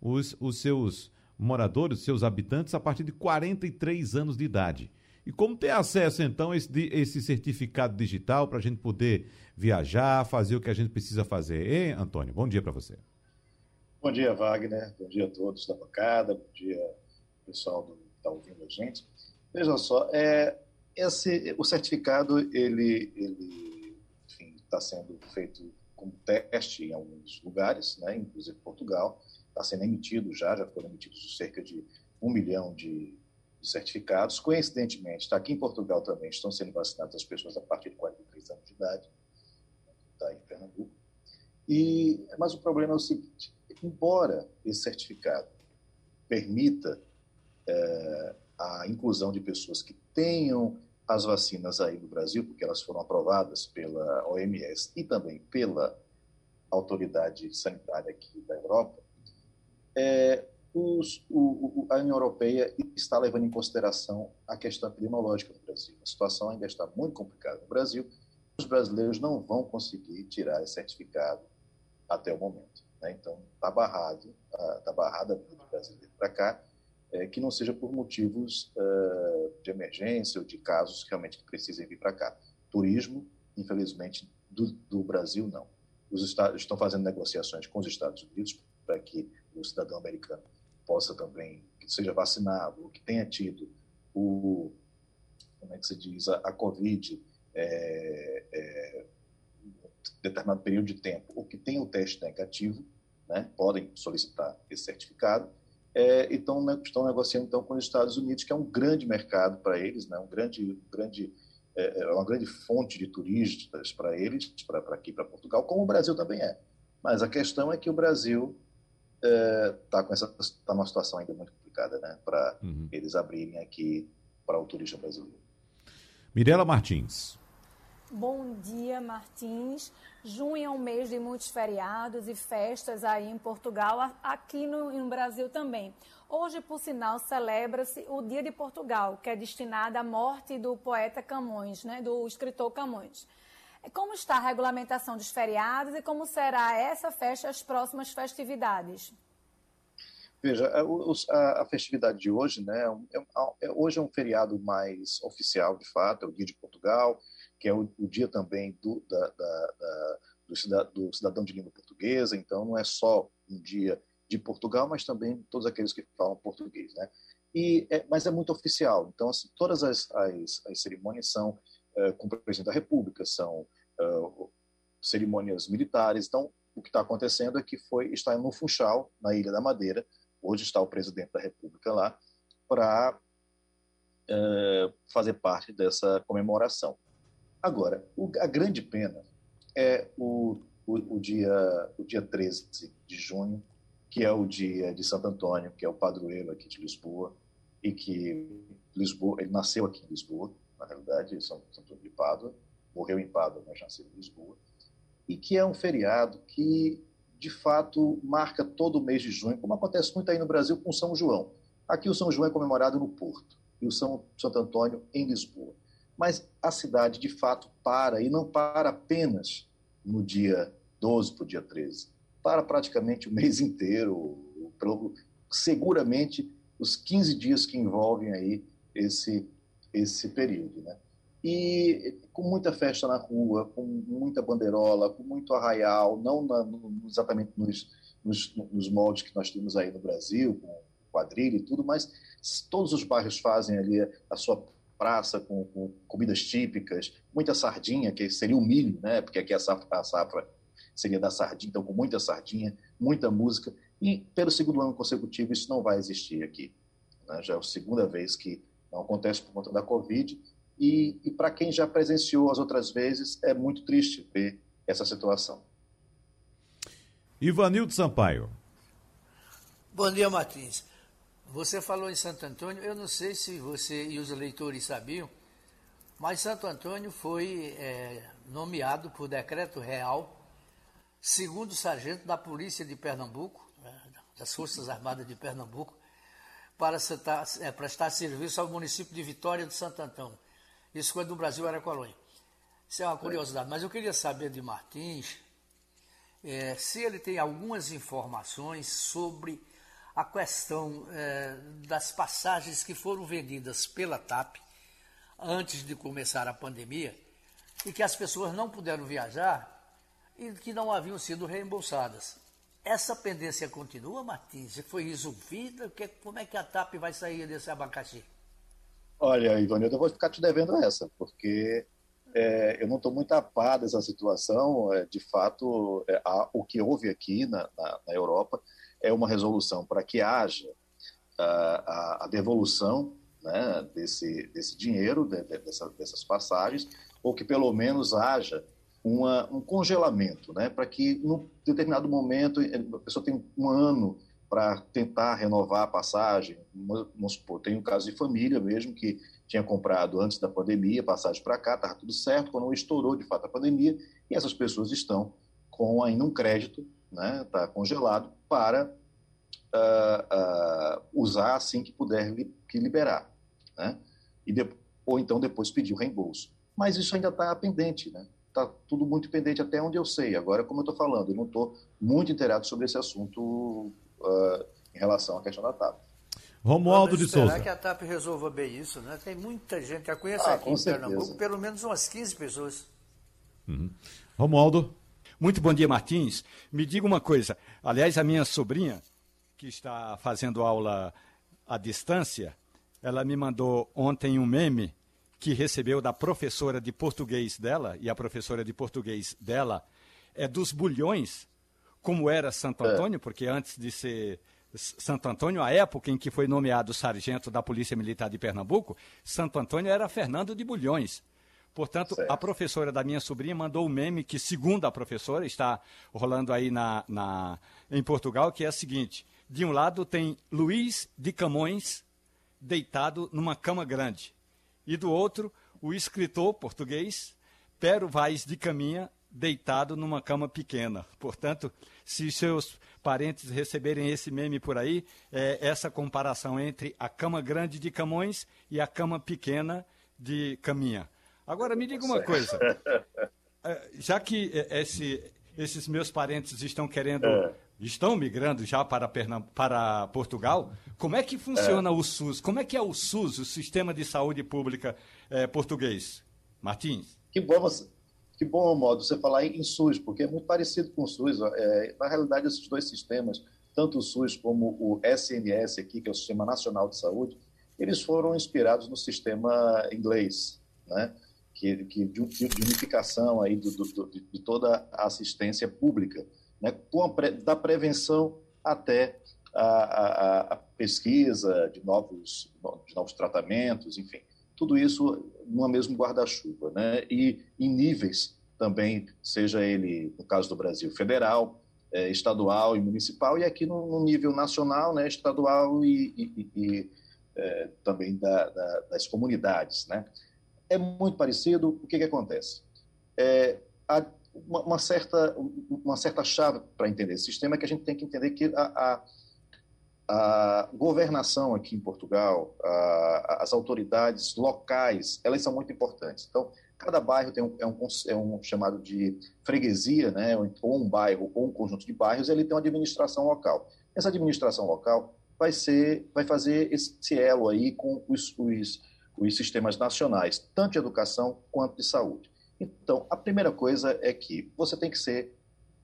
os, os seus moradores, seus habitantes, a partir de 43 anos de idade. E como ter acesso, então, a esse, esse certificado digital para a gente poder viajar, fazer o que a gente precisa fazer? Hein, Antônio? Bom dia para você. Bom dia, Wagner. Bom dia a todos da bancada. Bom dia, pessoal que está ouvindo a gente. Veja só, é, esse, o certificado, ele, ele está sendo feito como teste em alguns lugares, né, inclusive Portugal está sendo emitido já, já foram emitidos cerca de um milhão de certificados. Coincidentemente, está aqui em Portugal também, estão sendo vacinadas as pessoas a partir de 43 anos de idade, está em Pernambuco. E, mas o problema é o seguinte, embora esse certificado permita é, a inclusão de pessoas que tenham as vacinas aí no Brasil, porque elas foram aprovadas pela OMS e também pela autoridade sanitária aqui da Europa, é, os, o, a União Europeia está levando em consideração a questão epidemiológica no Brasil. A situação ainda está muito complicada no Brasil. Os brasileiros não vão conseguir tirar esse certificado até o momento. Né? Então, está barrado, está barrada a vinda do brasileiro para cá, é, que não seja por motivos uh, de emergência ou de casos realmente que precisem vir para cá. Turismo, infelizmente, do, do Brasil, não. Os estados estão fazendo negociações com os Estados Unidos para que o cidadão americano possa também, que seja vacinado, que tenha tido o, como é que se diz, a, a Covid é, é, determinado período de tempo, ou que tenha o teste negativo, né, podem solicitar esse certificado, é, então né, estão negociando então com os Estados Unidos, que é um grande mercado para eles, né, um grande, grande é, é uma grande fonte de turistas para eles, para aqui, para Portugal, como o Brasil também é. Mas a questão é que o Brasil está é, com essa tá numa situação ainda muito complicada, né, para uhum. eles abrirem aqui para o turismo brasileiro. Mirela Martins. Bom dia, Martins. Junho é um mês de muitos feriados e festas aí em Portugal, aqui no, no Brasil também. Hoje, por sinal, celebra-se o Dia de Portugal, que é destinado à morte do poeta Camões, né, do escritor Camões. Como está a regulamentação dos feriados e como será essa festa as próximas festividades? Veja, a, a, festividade de hoje, né, é, é, hoje é um feriado mais oficial, de fato, é o Dia de Portugal, que é o, o dia também do, da, da, da, do, cidadão, do, cidadão de língua portuguesa, então não é só um dia de Portugal, mas também todos aqueles que falam português, né? E, é, mas é muito oficial, então assim, todas as, as, as cerimônias são é, com o presidente da República, são uh, cerimônias militares. Então, o que está acontecendo é que foi está no Funchal, na Ilha da Madeira. Hoje está o presidente da República lá para uh, fazer parte dessa comemoração. Agora, a grande pena é o, o, o, dia, o dia 13 de junho, que é o dia de Santo Antônio, que é o padroeiro aqui de Lisboa, e que Lisboa, ele nasceu aqui em Lisboa, na realidade, São, São Antônio de Pádua, morreu em Pádua, mas nasceu em Lisboa, e que é um feriado que, de fato, marca todo o mês de junho, como acontece muito aí no Brasil com São João. Aqui o São João é comemorado no Porto e o São Santo Antônio em Lisboa. Mas a cidade, de fato, para, e não para apenas no dia 12 para o dia 13. Para praticamente o mês inteiro, seguramente os 15 dias que envolvem aí esse, esse período. Né? e com muita festa na rua, com muita bandeirola, com muito arraial, não na, no, exatamente nos, nos, nos, moldes que nós temos aí no Brasil, com, quadrilha e tudo, mas todos os bairros fazem ali a sua praça com, com, comidas típicas, muita sardinha, que seria o milho, né? Porque aqui a safra, a safra seria da sardinha, então com muita sardinha, muita música. E pelo segundo ano consecutivo isso não vai existir aqui. Né? Já é a segunda vez que não acontece por conta da Covid. E, e para quem já presenciou as outras vezes, é muito triste ver essa situação. Ivanildo Sampaio. Bom dia, Martins. Você falou em Santo Antônio, eu não sei se você e os eleitores sabiam, mas Santo Antônio foi é, nomeado por decreto real segundo sargento da Polícia de Pernambuco, né, das Forças Armadas de Pernambuco, para é, prestar serviço ao município de Vitória de Santo Antônio. Isso quando o Brasil era colônia. Isso é uma curiosidade. Mas eu queria saber de Martins é, se ele tem algumas informações sobre a questão é, das passagens que foram vendidas pela TAP antes de começar a pandemia e que as pessoas não puderam viajar e que não haviam sido reembolsadas. Essa pendência continua, Martins? Foi resolvida? Como é que a TAP vai sair desse abacaxi? Olha, Ivanildo, eu vou ficar te devendo essa, porque é, eu não estou muito a par dessa situação. É, de fato, é, o que houve aqui na, na, na Europa é uma resolução para que haja a, a, a devolução né, desse, desse dinheiro, de, de, dessa, dessas passagens, ou que pelo menos haja uma, um congelamento, né, para que, num determinado momento, a pessoa tem um ano para tentar renovar a passagem. Vamos supor, tem um caso de família mesmo que tinha comprado antes da pandemia, passagem para cá, estava tudo certo, quando estourou de fato a pandemia, e essas pessoas estão com ainda um crédito, está né, congelado, para uh, uh, usar assim que puder li, que liberar. Né? E de, ou então depois pedir o reembolso. Mas isso ainda está pendente, né? Está tudo muito pendente até onde eu sei. Agora, como eu estou falando, eu não estou muito inteirado sobre esse assunto uh, em relação à questão da TAP. Romualdo de Souza. Será que a TAP resolva bem isso, né? Tem muita gente, a conhece ah, aqui em certeza. Pernambuco, pelo menos umas 15 pessoas. Uhum. Romualdo. Muito bom dia, Martins. Me diga uma coisa. Aliás, a minha sobrinha, que está fazendo aula à distância, ela me mandou ontem um meme que recebeu da professora de português dela, e a professora de português dela é dos bulhões como era Santo é. Antônio, porque antes de ser Santo Antônio, a época em que foi nomeado sargento da Polícia Militar de Pernambuco, Santo Antônio era Fernando de Bulhões. Portanto, certo. a professora da minha sobrinha mandou um meme que, segundo a professora, está rolando aí na, na, em Portugal, que é o seguinte: de um lado tem Luiz de Camões deitado numa cama grande, e do outro, o escritor português Pero Vaz de Caminha deitado numa cama pequena. Portanto, se seus parentes receberem esse meme por aí, é essa comparação entre a cama grande de Camões e a cama pequena de Caminha. Agora, me diga uma coisa. É, já que esse, esses meus parentes estão querendo, é. Estão migrando já para, para Portugal, como é que funciona é. o SUS? Como é que é o SUS, o Sistema de Saúde Pública é, português? Martins? Que bom você que bom modo você falar em SUS, porque é muito parecido com o SUS. É, na realidade, esses dois sistemas, tanto o SUS como o SNS aqui, que é o Sistema Nacional de Saúde, eles foram inspirados no sistema inglês, né? que, que de, de unificação aí do, do, de toda a assistência pública, né? da prevenção até a, a, a pesquisa de novos, de novos tratamentos, enfim tudo isso numa mesmo guarda-chuva, né? E em níveis também, seja ele, no caso do Brasil, federal, é, estadual e municipal, e aqui no, no nível nacional, né, estadual e, e, e é, também da, da, das comunidades, né? É muito parecido. O que, que acontece? É, há uma, uma, certa, uma certa chave para entender esse sistema é que a gente tem que entender que a, a a governação aqui em Portugal, a, as autoridades locais, elas são muito importantes. Então, cada bairro tem um, é, um, é um chamado de freguesia, né, ou um bairro, ou um conjunto de bairros, ele tem uma administração local. Essa administração local vai ser, vai fazer esse elo aí com os, os, os sistemas nacionais, tanto de educação quanto de saúde. Então, a primeira coisa é que você tem que ser,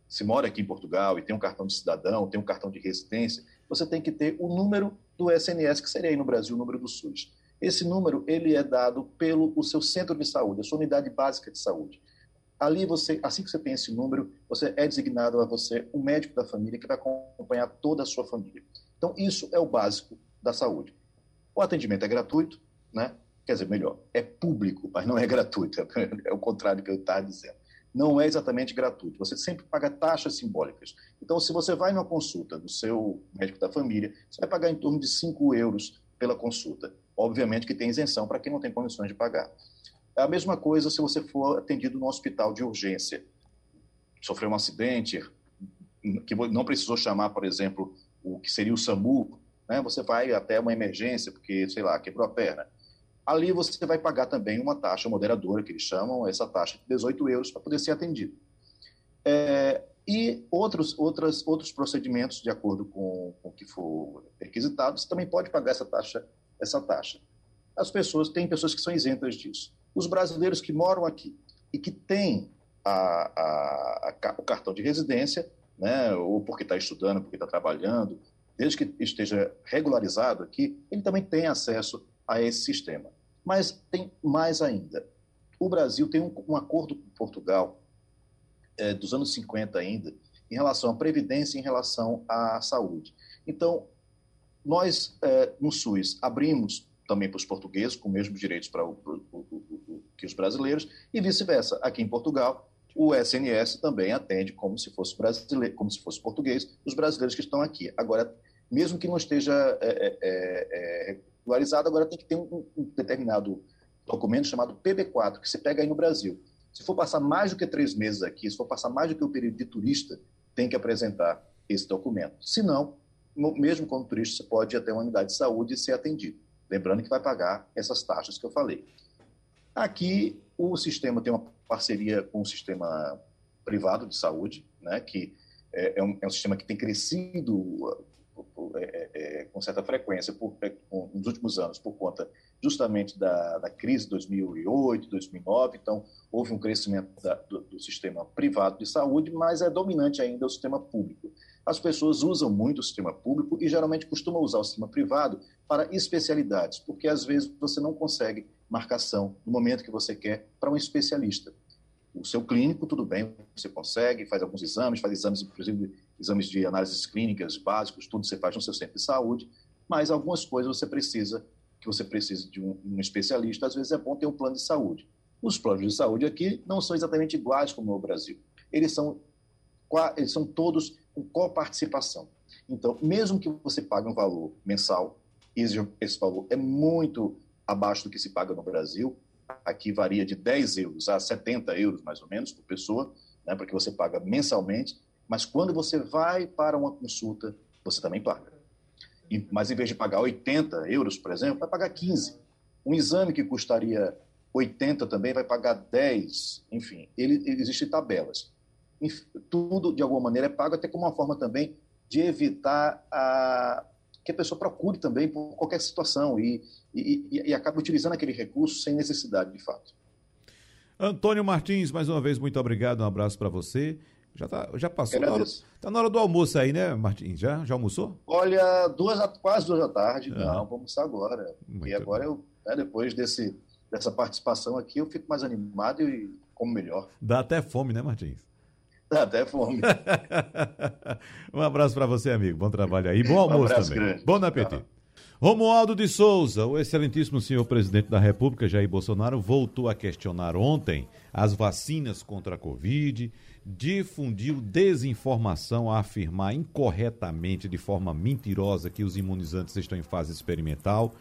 se mora aqui em Portugal e tem um cartão de cidadão, tem um cartão de residência, você tem que ter o número do SNS, que seria aí no Brasil o número do SUS. Esse número ele é dado pelo o seu centro de saúde, a sua unidade básica de saúde. Ali você, assim que você tem esse número, você é designado a você um médico da família que vai acompanhar toda a sua família. Então isso é o básico da saúde. O atendimento é gratuito, né? Quer dizer, melhor, é público, mas não é <laughs> gratuito. É o contrário que eu estava dizendo. Não é exatamente gratuito. Você sempre paga taxas simbólicas. Então, se você vai numa consulta do seu médico da família, você vai pagar em torno de 5 euros pela consulta. Obviamente que tem isenção para quem não tem condições de pagar. É a mesma coisa se você for atendido no hospital de urgência. Sofreu um acidente, que não precisou chamar, por exemplo, o que seria o SAMU, né? você vai até uma emergência, porque, sei lá, quebrou a perna. Ali você vai pagar também uma taxa moderadora, que eles chamam, essa taxa de 18 euros, para poder ser atendido. É, e outros, outras, outros procedimentos, de acordo com, com o que for requisitado, você também pode pagar essa taxa. Essa taxa. As pessoas, tem pessoas que são isentas disso. Os brasileiros que moram aqui e que têm a, a, a, o cartão de residência, né, ou porque está estudando, porque está trabalhando, desde que esteja regularizado aqui, ele também tem acesso a esse sistema. Mas tem mais ainda. O Brasil tem um, um acordo com Portugal, é, dos anos 50 ainda, em relação à previdência, em relação à saúde. Então, nós, é, no SUS, abrimos também para os portugueses, com os mesmos direitos para o, que os brasileiros, e vice-versa. Aqui em Portugal, o SNS também atende como se fosse brasileiro, como se fosse português, os brasileiros que estão aqui. Agora, mesmo que não esteja é, é, é, é regularizado, agora tem que ter um, um, determinado documento chamado PB4, que se pega aí no Brasil. Se for passar mais do que três meses aqui, se for passar mais do que o período de turista, tem que apresentar esse documento. Se não, mesmo como turista, você pode ir até uma unidade de saúde e ser atendido. Lembrando que vai pagar essas taxas que eu falei. Aqui, o sistema tem uma parceria com o sistema privado de saúde, né, que é, é, um, é um sistema que tem crescido é, é, com certa frequência por, é, nos últimos anos por conta justamente da, da crise de 2008, 2009. Então, houve um crescimento da, do, do, sistema privado de saúde, mas é dominante ainda o sistema público. As pessoas usam muito o sistema público e geralmente costumam usar o sistema privado para especialidades, porque às vezes você não consegue marcação no momento que você quer para um especialista. O seu clínico, tudo bem, você consegue, faz alguns exames, faz exames, inclusive exames de análises clínicas básicos, tudo você faz no seu centro de saúde, mas algumas coisas você precisa, que você precisa de um, um especialista, às vezes é bom ter um plano de saúde. Os planos de saúde aqui não são exatamente iguais como no Brasil. Eles são, eles são todos com coparticipação. Então, mesmo que você pague um valor mensal, esse, valor é muito abaixo do que se paga no Brasil, aqui varia de 10 euros a 70 euros, mais ou menos, por pessoa, né, porque você paga mensalmente, mas quando você vai para uma consulta, você também paga. E, mas em vez de pagar 80 euros, por exemplo, vai pagar 15. Um exame que custaria 80 também vai pagar 10. Enfim, ele, ele existem tabelas. Tudo, de alguma maneira, é pago até como uma forma também de evitar a, que a pessoa procure também por qualquer situação e, e, e, e acaba utilizando aquele recurso sem necessidade, de fato. Antônio Martins, mais uma vez, muito obrigado, um abraço para você. Já, tá, já passou. Está na, tá na hora do almoço aí, né, Martins? Já, já almoçou? Olha, duas, quase duas da tarde. Ah. Não, vamos almoçar agora. Muito e agora, eu, né, depois desse, dessa participação aqui, eu fico mais animado e como melhor. Dá até fome, né, Martins? Dá até fome. <laughs> um abraço para você, amigo. Bom trabalho aí. Bom almoço um também. Grande. Bom apetite. Romualdo de Souza, o excelentíssimo senhor presidente da República, Jair Bolsonaro, voltou a questionar ontem as vacinas contra a Covid, difundiu desinformação a afirmar incorretamente, de forma mentirosa, que os imunizantes estão em fase experimental.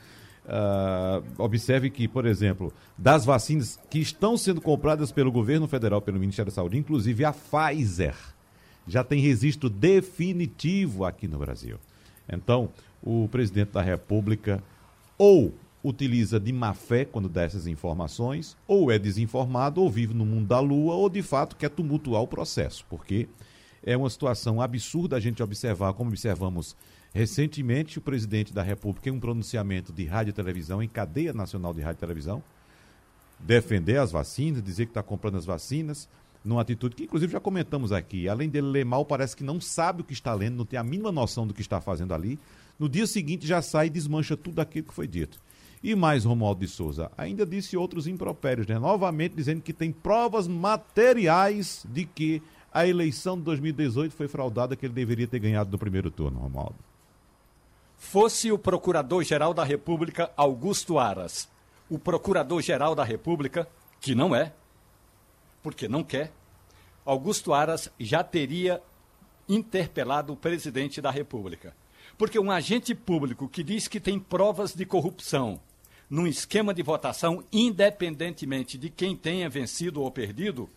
Uh, observe que, por exemplo, das vacinas que estão sendo compradas pelo governo federal, pelo Ministério da Saúde, inclusive a Pfizer, já tem registro definitivo aqui no Brasil. Então, o presidente da República ou utiliza de má fé quando dá essas informações, ou é desinformado, ou vive no mundo da lua, ou de fato quer tumultuar o processo, porque é uma situação absurda a gente observar, como observamos recentemente, o presidente da República, em um pronunciamento de rádio e televisão, em cadeia nacional de rádio e televisão, defender as vacinas, dizer que está comprando as vacinas, numa atitude que inclusive já comentamos aqui. Além dele ler mal, parece que não sabe o que está lendo, não tem a mínima noção do que está fazendo ali. No dia seguinte já sai e desmancha tudo aquilo que foi dito. E mais Romualdo de Souza, ainda disse outros impropérios, né? Novamente dizendo que tem provas materiais de que a eleição de 2018 foi fraudada, que ele deveria ter ganhado no primeiro turno, Romualdo. Fosse o Procurador-Geral da República Augusto Aras, o Procurador-Geral da República, que não é, porque não quer, Augusto Aras já teria interpelado o presidente da República. Porque um agente público que diz que tem provas de corrupção num esquema de votação, independentemente de quem tenha vencido ou perdido,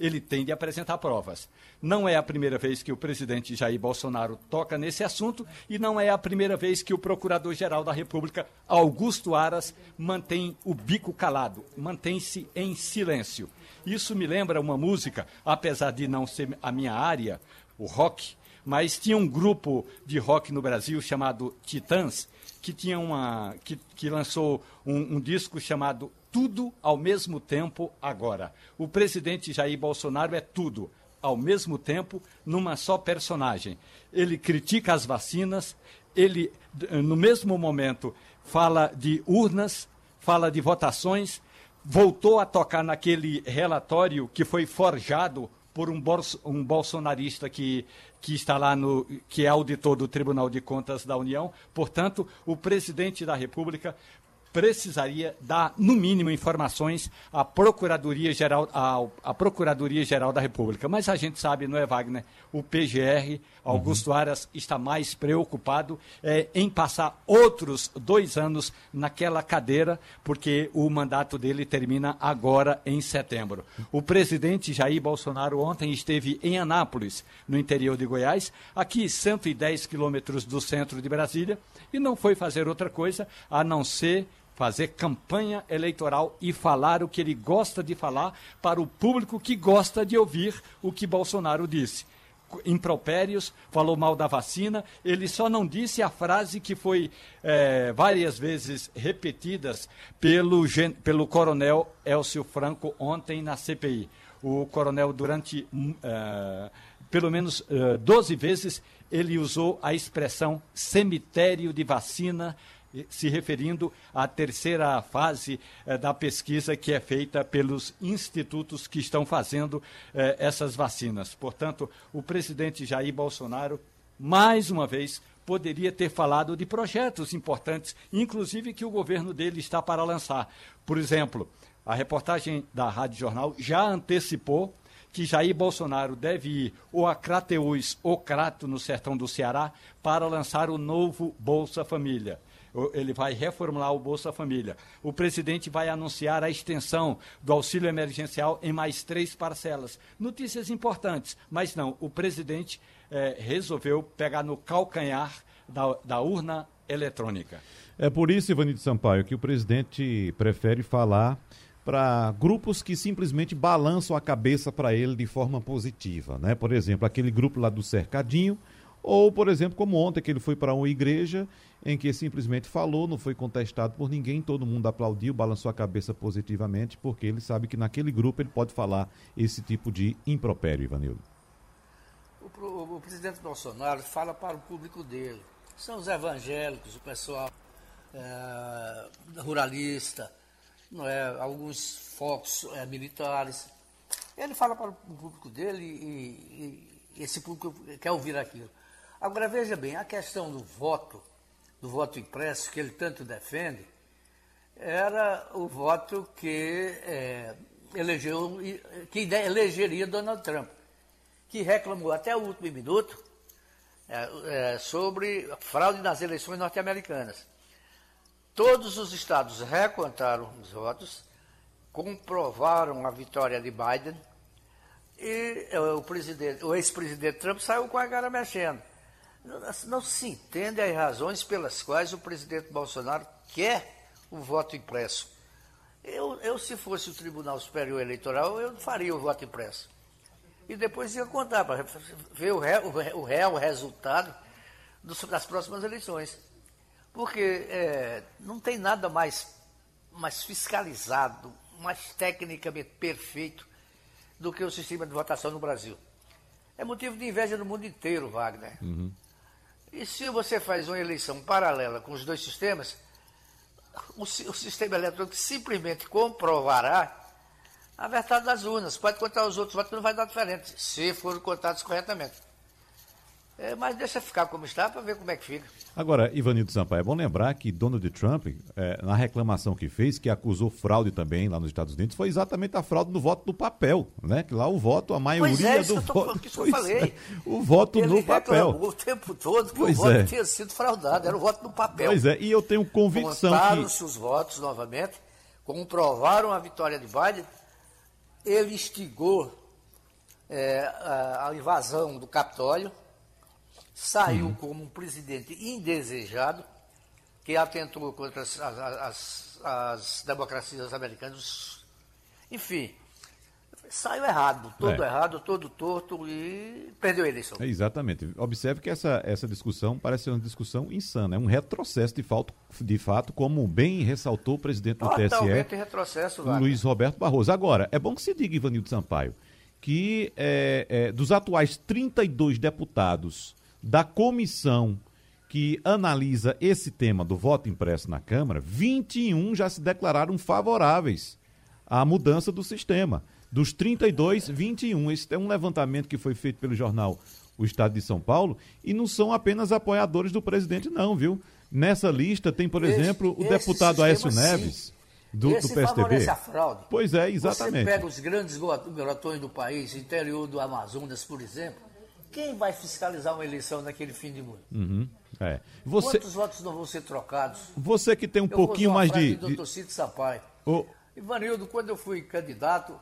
ele tem de apresentar provas. Não é a primeira vez que o presidente Jair Bolsonaro toca nesse assunto e não é a primeira vez que o Procurador-Geral da República, Augusto Aras, mantém o bico calado, mantém-se em silêncio. Isso me lembra uma música, apesar de não ser a minha área, o rock, mas tinha um grupo de rock no Brasil chamado Titãs, que tinha uma que, que lançou um, um disco chamado Tudo ao mesmo tempo agora. O presidente Jair Bolsonaro é tudo ao mesmo tempo numa só personagem. Ele critica as vacinas, ele no mesmo momento fala de urnas, fala de votações, voltou a tocar naquele relatório que foi forjado por um, bolso, um bolsonarista que, que está lá no que é auditor do Tribunal de Contas da União. Portanto, o presidente da República precisaria dar, no mínimo, informações à Procuradoria Geral, à, à Procuradoria Geral da República. Mas a gente sabe, não é, Wagner? O PGR, Augusto uhum. Aras, está mais preocupado é, em passar outros dois anos naquela cadeira, porque o mandato dele termina agora em setembro. O presidente Jair Bolsonaro ontem esteve em Anápolis, no interior de Goiás, aqui 110 quilômetros do centro de Brasília, e não foi fazer outra coisa a não ser fazer campanha eleitoral e falar o que ele gosta de falar para o público que gosta de ouvir o que Bolsonaro disse. Impropérios, falou mal da vacina, ele só não disse a frase que foi é, várias vezes repetidas pelo, pelo coronel Elcio Franco ontem na CPI. O coronel, durante uh, pelo menos uh, 12 vezes, ele usou a expressão cemitério de vacina se referindo à terceira fase eh, da pesquisa que é feita pelos institutos que estão fazendo eh, essas vacinas. Portanto, o presidente Jair Bolsonaro, mais uma vez, poderia ter falado de projetos importantes, inclusive que o governo dele está para lançar. Por exemplo, a reportagem da Rádio Jornal já antecipou que Jair Bolsonaro deve ir ou a Crateús ou Crato, no sertão do Ceará, para lançar o novo Bolsa Família ele vai reformular o Bolsa Família. O presidente vai anunciar a extensão do auxílio emergencial em mais três parcelas. Notícias importantes, mas não, o presidente eh, resolveu pegar no calcanhar da, da urna eletrônica. É por isso, Ivanito Sampaio, que o presidente prefere falar para grupos que simplesmente balançam a cabeça para ele de forma positiva, né? Por exemplo, aquele grupo lá do Cercadinho, ou, por exemplo, como ontem, que ele foi para uma igreja em que simplesmente falou, não foi contestado por ninguém, todo mundo aplaudiu, balançou a cabeça positivamente, porque ele sabe que naquele grupo ele pode falar esse tipo de impropério, Ivanildo. O, o, o presidente Bolsonaro fala para o público dele. São os evangélicos, o pessoal é, ruralista, não é, alguns focos é, militares. Ele fala para o público dele e, e, e esse público quer ouvir aquilo. Agora veja bem, a questão do voto, do voto impresso que ele tanto defende, era o voto que é, elegeu, que elegeria Donald Trump, que reclamou até o último minuto é, é, sobre fraude nas eleições norte-americanas. Todos os estados recontaram os votos, comprovaram a vitória de Biden e o, presidente, o ex-presidente Trump saiu com a cara mexendo. Não se entende as razões pelas quais o presidente Bolsonaro quer o voto impresso. Eu, eu, se fosse o Tribunal Superior Eleitoral, eu faria o voto impresso. E depois ia contar para ver o, real, o real resultado das próximas eleições. Porque é, não tem nada mais, mais fiscalizado, mais tecnicamente perfeito do que o sistema de votação no Brasil. É motivo de inveja no mundo inteiro, Wagner. Uhum. E se você faz uma eleição paralela com os dois sistemas, o, o sistema eletrônico simplesmente comprovará a verdade das urnas. Pode contar os outros votos, não vai dar diferente, se forem contados corretamente. É, mas deixa ficar como está para ver como é que fica. Agora, Ivanildo Sampaio, é bom lembrar que Donald Trump, é, na reclamação que fez, que acusou fraude também lá nos Estados Unidos, foi exatamente a fraude no voto do papel, né? Que lá o voto, a maioria é, do tô, voto. Que eu <laughs> falei. É, o voto Ele no papel. o tempo todo que pois o voto é. tinha sido fraudado, era o voto no papel. Pois é, e eu tenho convicção Contaram-se que... os votos novamente, comprovaram a vitória de Biden, ele instigou é, a, a invasão do Capitólio, saiu uhum. como um presidente indesejado, que atentou contra as, as, as democracias americanas. Enfim, saiu errado, todo é. errado, todo torto e perdeu a eleição. É, exatamente. Observe que essa, essa discussão parece ser uma discussão insana, é um retrocesso de fato, de fato como bem ressaltou o presidente do Totalmente TSE, retrocesso, Luiz Roberto Barroso. Agora, é bom que se diga, Ivanildo Sampaio, que é, é, dos atuais 32 deputados da comissão que analisa esse tema do voto impresso na Câmara, 21 já se declararam favoráveis à mudança do sistema. Dos 32, 21. Esse é um levantamento que foi feito pelo jornal O Estado de São Paulo e não são apenas apoiadores do presidente, não, viu? Nessa lista tem, por esse, exemplo, o deputado Aécio Neves. Do, Esse do PSDB. a fraude. Pois é, exatamente. Você pega os grandes garotões do país, interior do Amazonas, por exemplo, quem vai fiscalizar uma eleição naquele fim de mundo? Uhum, é. Você... Quantos votos não vão ser trocados? Você que tem um eu pouquinho mais de. do Dr. Cid Sampaio. Ivanildo, quando eu fui candidato,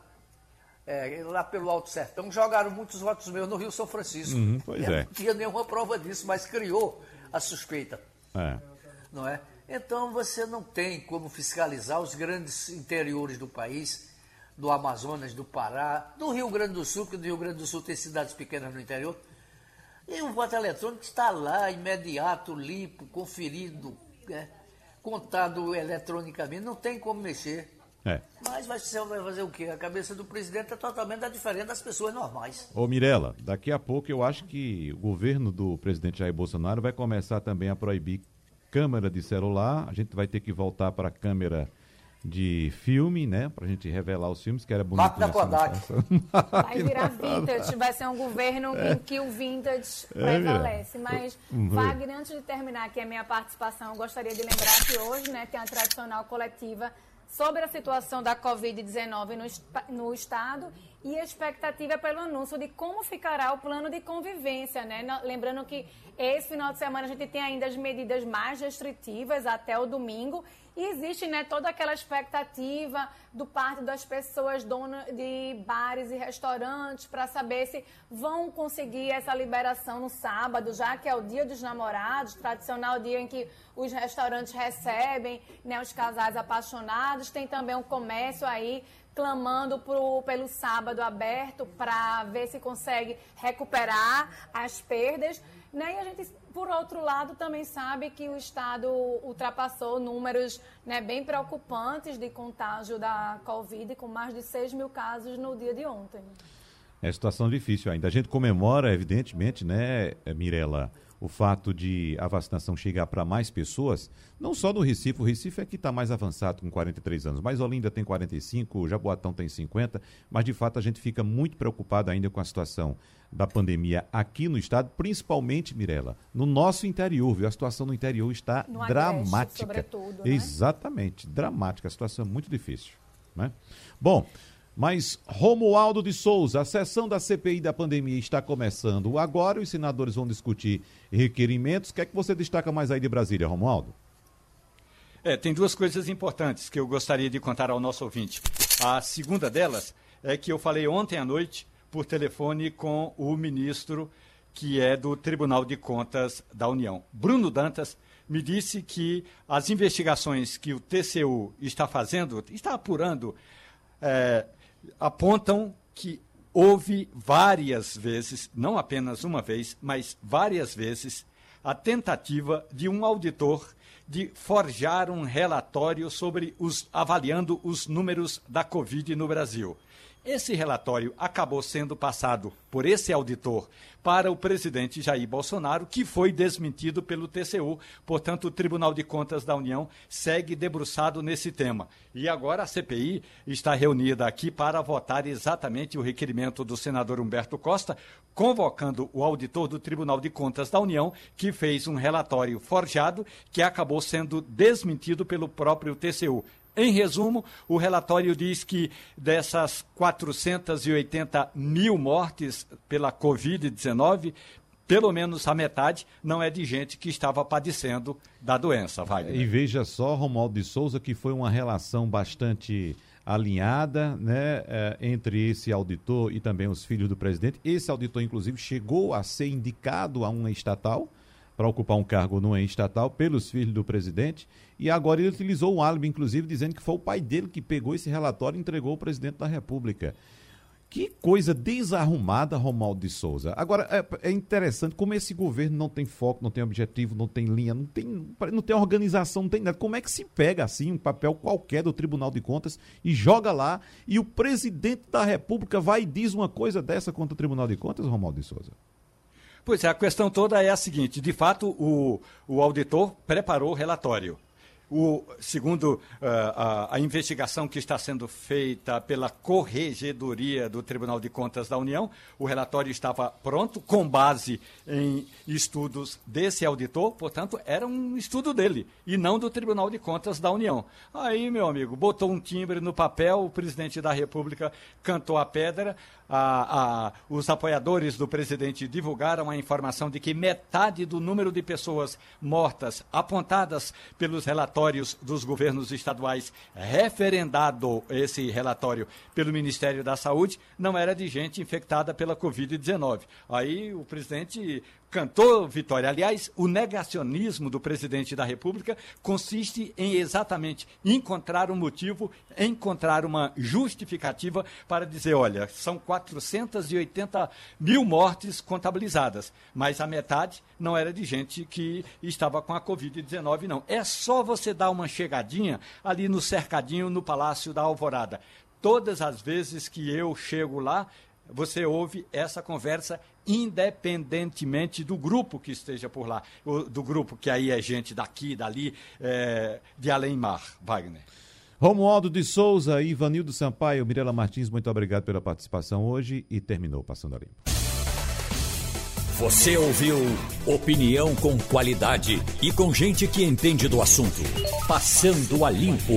é, lá pelo Alto Sertão, jogaram muitos votos meus no Rio São Francisco. Uhum, pois é. Não tinha nenhuma prova disso, mas criou a suspeita. É. Não é? Então você não tem como fiscalizar os grandes interiores do país do Amazonas, do Pará, do Rio Grande do Sul, que do Rio Grande do Sul tem cidades pequenas no interior. E o voto eletrônico está lá, imediato, limpo, conferido, né? contado eletronicamente, não tem como mexer. É. Mas vai, vai fazer o quê? A cabeça do presidente é totalmente diferente das pessoas normais. Ô Mirella, daqui a pouco eu acho que o governo do presidente Jair Bolsonaro vai começar também a proibir câmera de celular. A gente vai ter que voltar para a câmera de filme, né? Pra gente revelar os filmes, que era bonito. Máquina Kodak. <laughs> Vai virar vintage, vai ser um governo é. em que o vintage é, prevalece. Mas, uhum. Wagner, antes de terminar aqui a minha participação, eu gostaria de lembrar que hoje né, tem a tradicional coletiva sobre a situação da Covid-19 no, no Estado e a expectativa é pelo anúncio de como ficará o plano de convivência, né? Lembrando que esse final de semana a gente tem ainda as medidas mais restritivas até o domingo e existe né, toda aquela expectativa do parte das pessoas donas de bares e restaurantes para saber se vão conseguir essa liberação no sábado, já que é o dia dos namorados, tradicional dia em que os restaurantes recebem né, os casais apaixonados. Tem também um comércio aí clamando pro, pelo sábado aberto para ver se consegue recuperar as perdas. Né? E a gente, por outro lado, também sabe que o Estado ultrapassou números né, bem preocupantes de contágio da Covid, com mais de 6 mil casos no dia de ontem. É situação difícil ainda. A gente comemora, evidentemente, né, Mirela, o fato de a vacinação chegar para mais pessoas, não só no Recife, o Recife é que está mais avançado com 43 anos, mas Olinda tem 45, o Jaboatão tem 50, mas de fato a gente fica muito preocupado ainda com a situação da pandemia aqui no estado, principalmente, Mirela, no nosso interior, viu? A situação no interior está no dramática. Agreste, né? Exatamente, dramática, a situação é muito difícil, né? Bom, mas Romualdo de Souza, a sessão da CPI da pandemia está começando agora. Os senadores vão discutir requerimentos. O que é que você destaca mais aí de Brasília, Romualdo? É, tem duas coisas importantes que eu gostaria de contar ao nosso ouvinte. A segunda delas é que eu falei ontem à noite por telefone com o ministro que é do Tribunal de Contas da União. Bruno Dantas me disse que as investigações que o TCU está fazendo, está apurando, é, apontam que houve várias vezes, não apenas uma vez, mas várias vezes, a tentativa de um auditor de forjar um relatório sobre os avaliando os números da Covid no Brasil. Esse relatório acabou sendo passado por esse auditor para o presidente Jair Bolsonaro, que foi desmentido pelo TCU. Portanto, o Tribunal de Contas da União segue debruçado nesse tema. E agora a CPI está reunida aqui para votar exatamente o requerimento do senador Humberto Costa, convocando o auditor do Tribunal de Contas da União, que fez um relatório forjado que acabou sendo desmentido pelo próprio TCU. Em resumo, o relatório diz que dessas 480 mil mortes pela Covid-19, pelo menos a metade não é de gente que estava padecendo da doença, Wagner. E veja só, Romualdo de Souza, que foi uma relação bastante alinhada né, é, entre esse auditor e também os filhos do presidente. Esse auditor, inclusive, chegou a ser indicado a uma estatal para ocupar um cargo numa estatal pelos filhos do presidente. E agora ele utilizou um álibi, inclusive, dizendo que foi o pai dele que pegou esse relatório e entregou ao presidente da República. Que coisa desarrumada, Romualdo de Souza. Agora, é, é, interessante como esse governo não tem foco, não tem objetivo, não tem linha, não tem, não tem organização, não tem nada. Como é que se pega assim um papel qualquer do Tribunal de Contas e joga lá e o presidente da República vai e diz uma coisa dessa contra o Tribunal de Contas, Romualdo de Souza? Pois é, a questão toda é a seguinte: de fato, o, o auditor preparou o relatório. O, segundo uh, a, a, investigação que está sendo feita pela Corregedoria do Tribunal de Contas da União, o relatório estava pronto com base em estudos desse auditor, portanto, era um estudo dele e não do Tribunal de Contas da União. Aí, meu amigo, botou um timbre no papel, o presidente da República cantou a pedra, a, a, os apoiadores do presidente divulgaram a informação de que metade do número de pessoas mortas apontadas pelos relatórios dos governos estaduais, referendado esse relatório pelo Ministério da Saúde, não era de gente infectada pela Covid-19. Aí o presidente cantou vitória. Aliás, o negacionismo do presidente da República consiste em exatamente encontrar um motivo, encontrar uma justificativa para dizer: olha, são 480 mil mortes contabilizadas, mas a metade não era de gente que estava com a Covid-19, não. É só você dar uma chegadinha ali no cercadinho no Palácio da Alvorada. Todas as vezes que eu chego lá, você ouve essa conversa independentemente do grupo que esteja por lá, do grupo que aí é gente daqui, dali, é, de além-mar, Wagner. Romualdo de Souza, Ivanildo Sampaio, Mirela Martins, muito obrigado pela participação hoje e terminou Passando a Limpo. Você ouviu opinião com qualidade e com gente que entende do assunto. Passando a Limpo.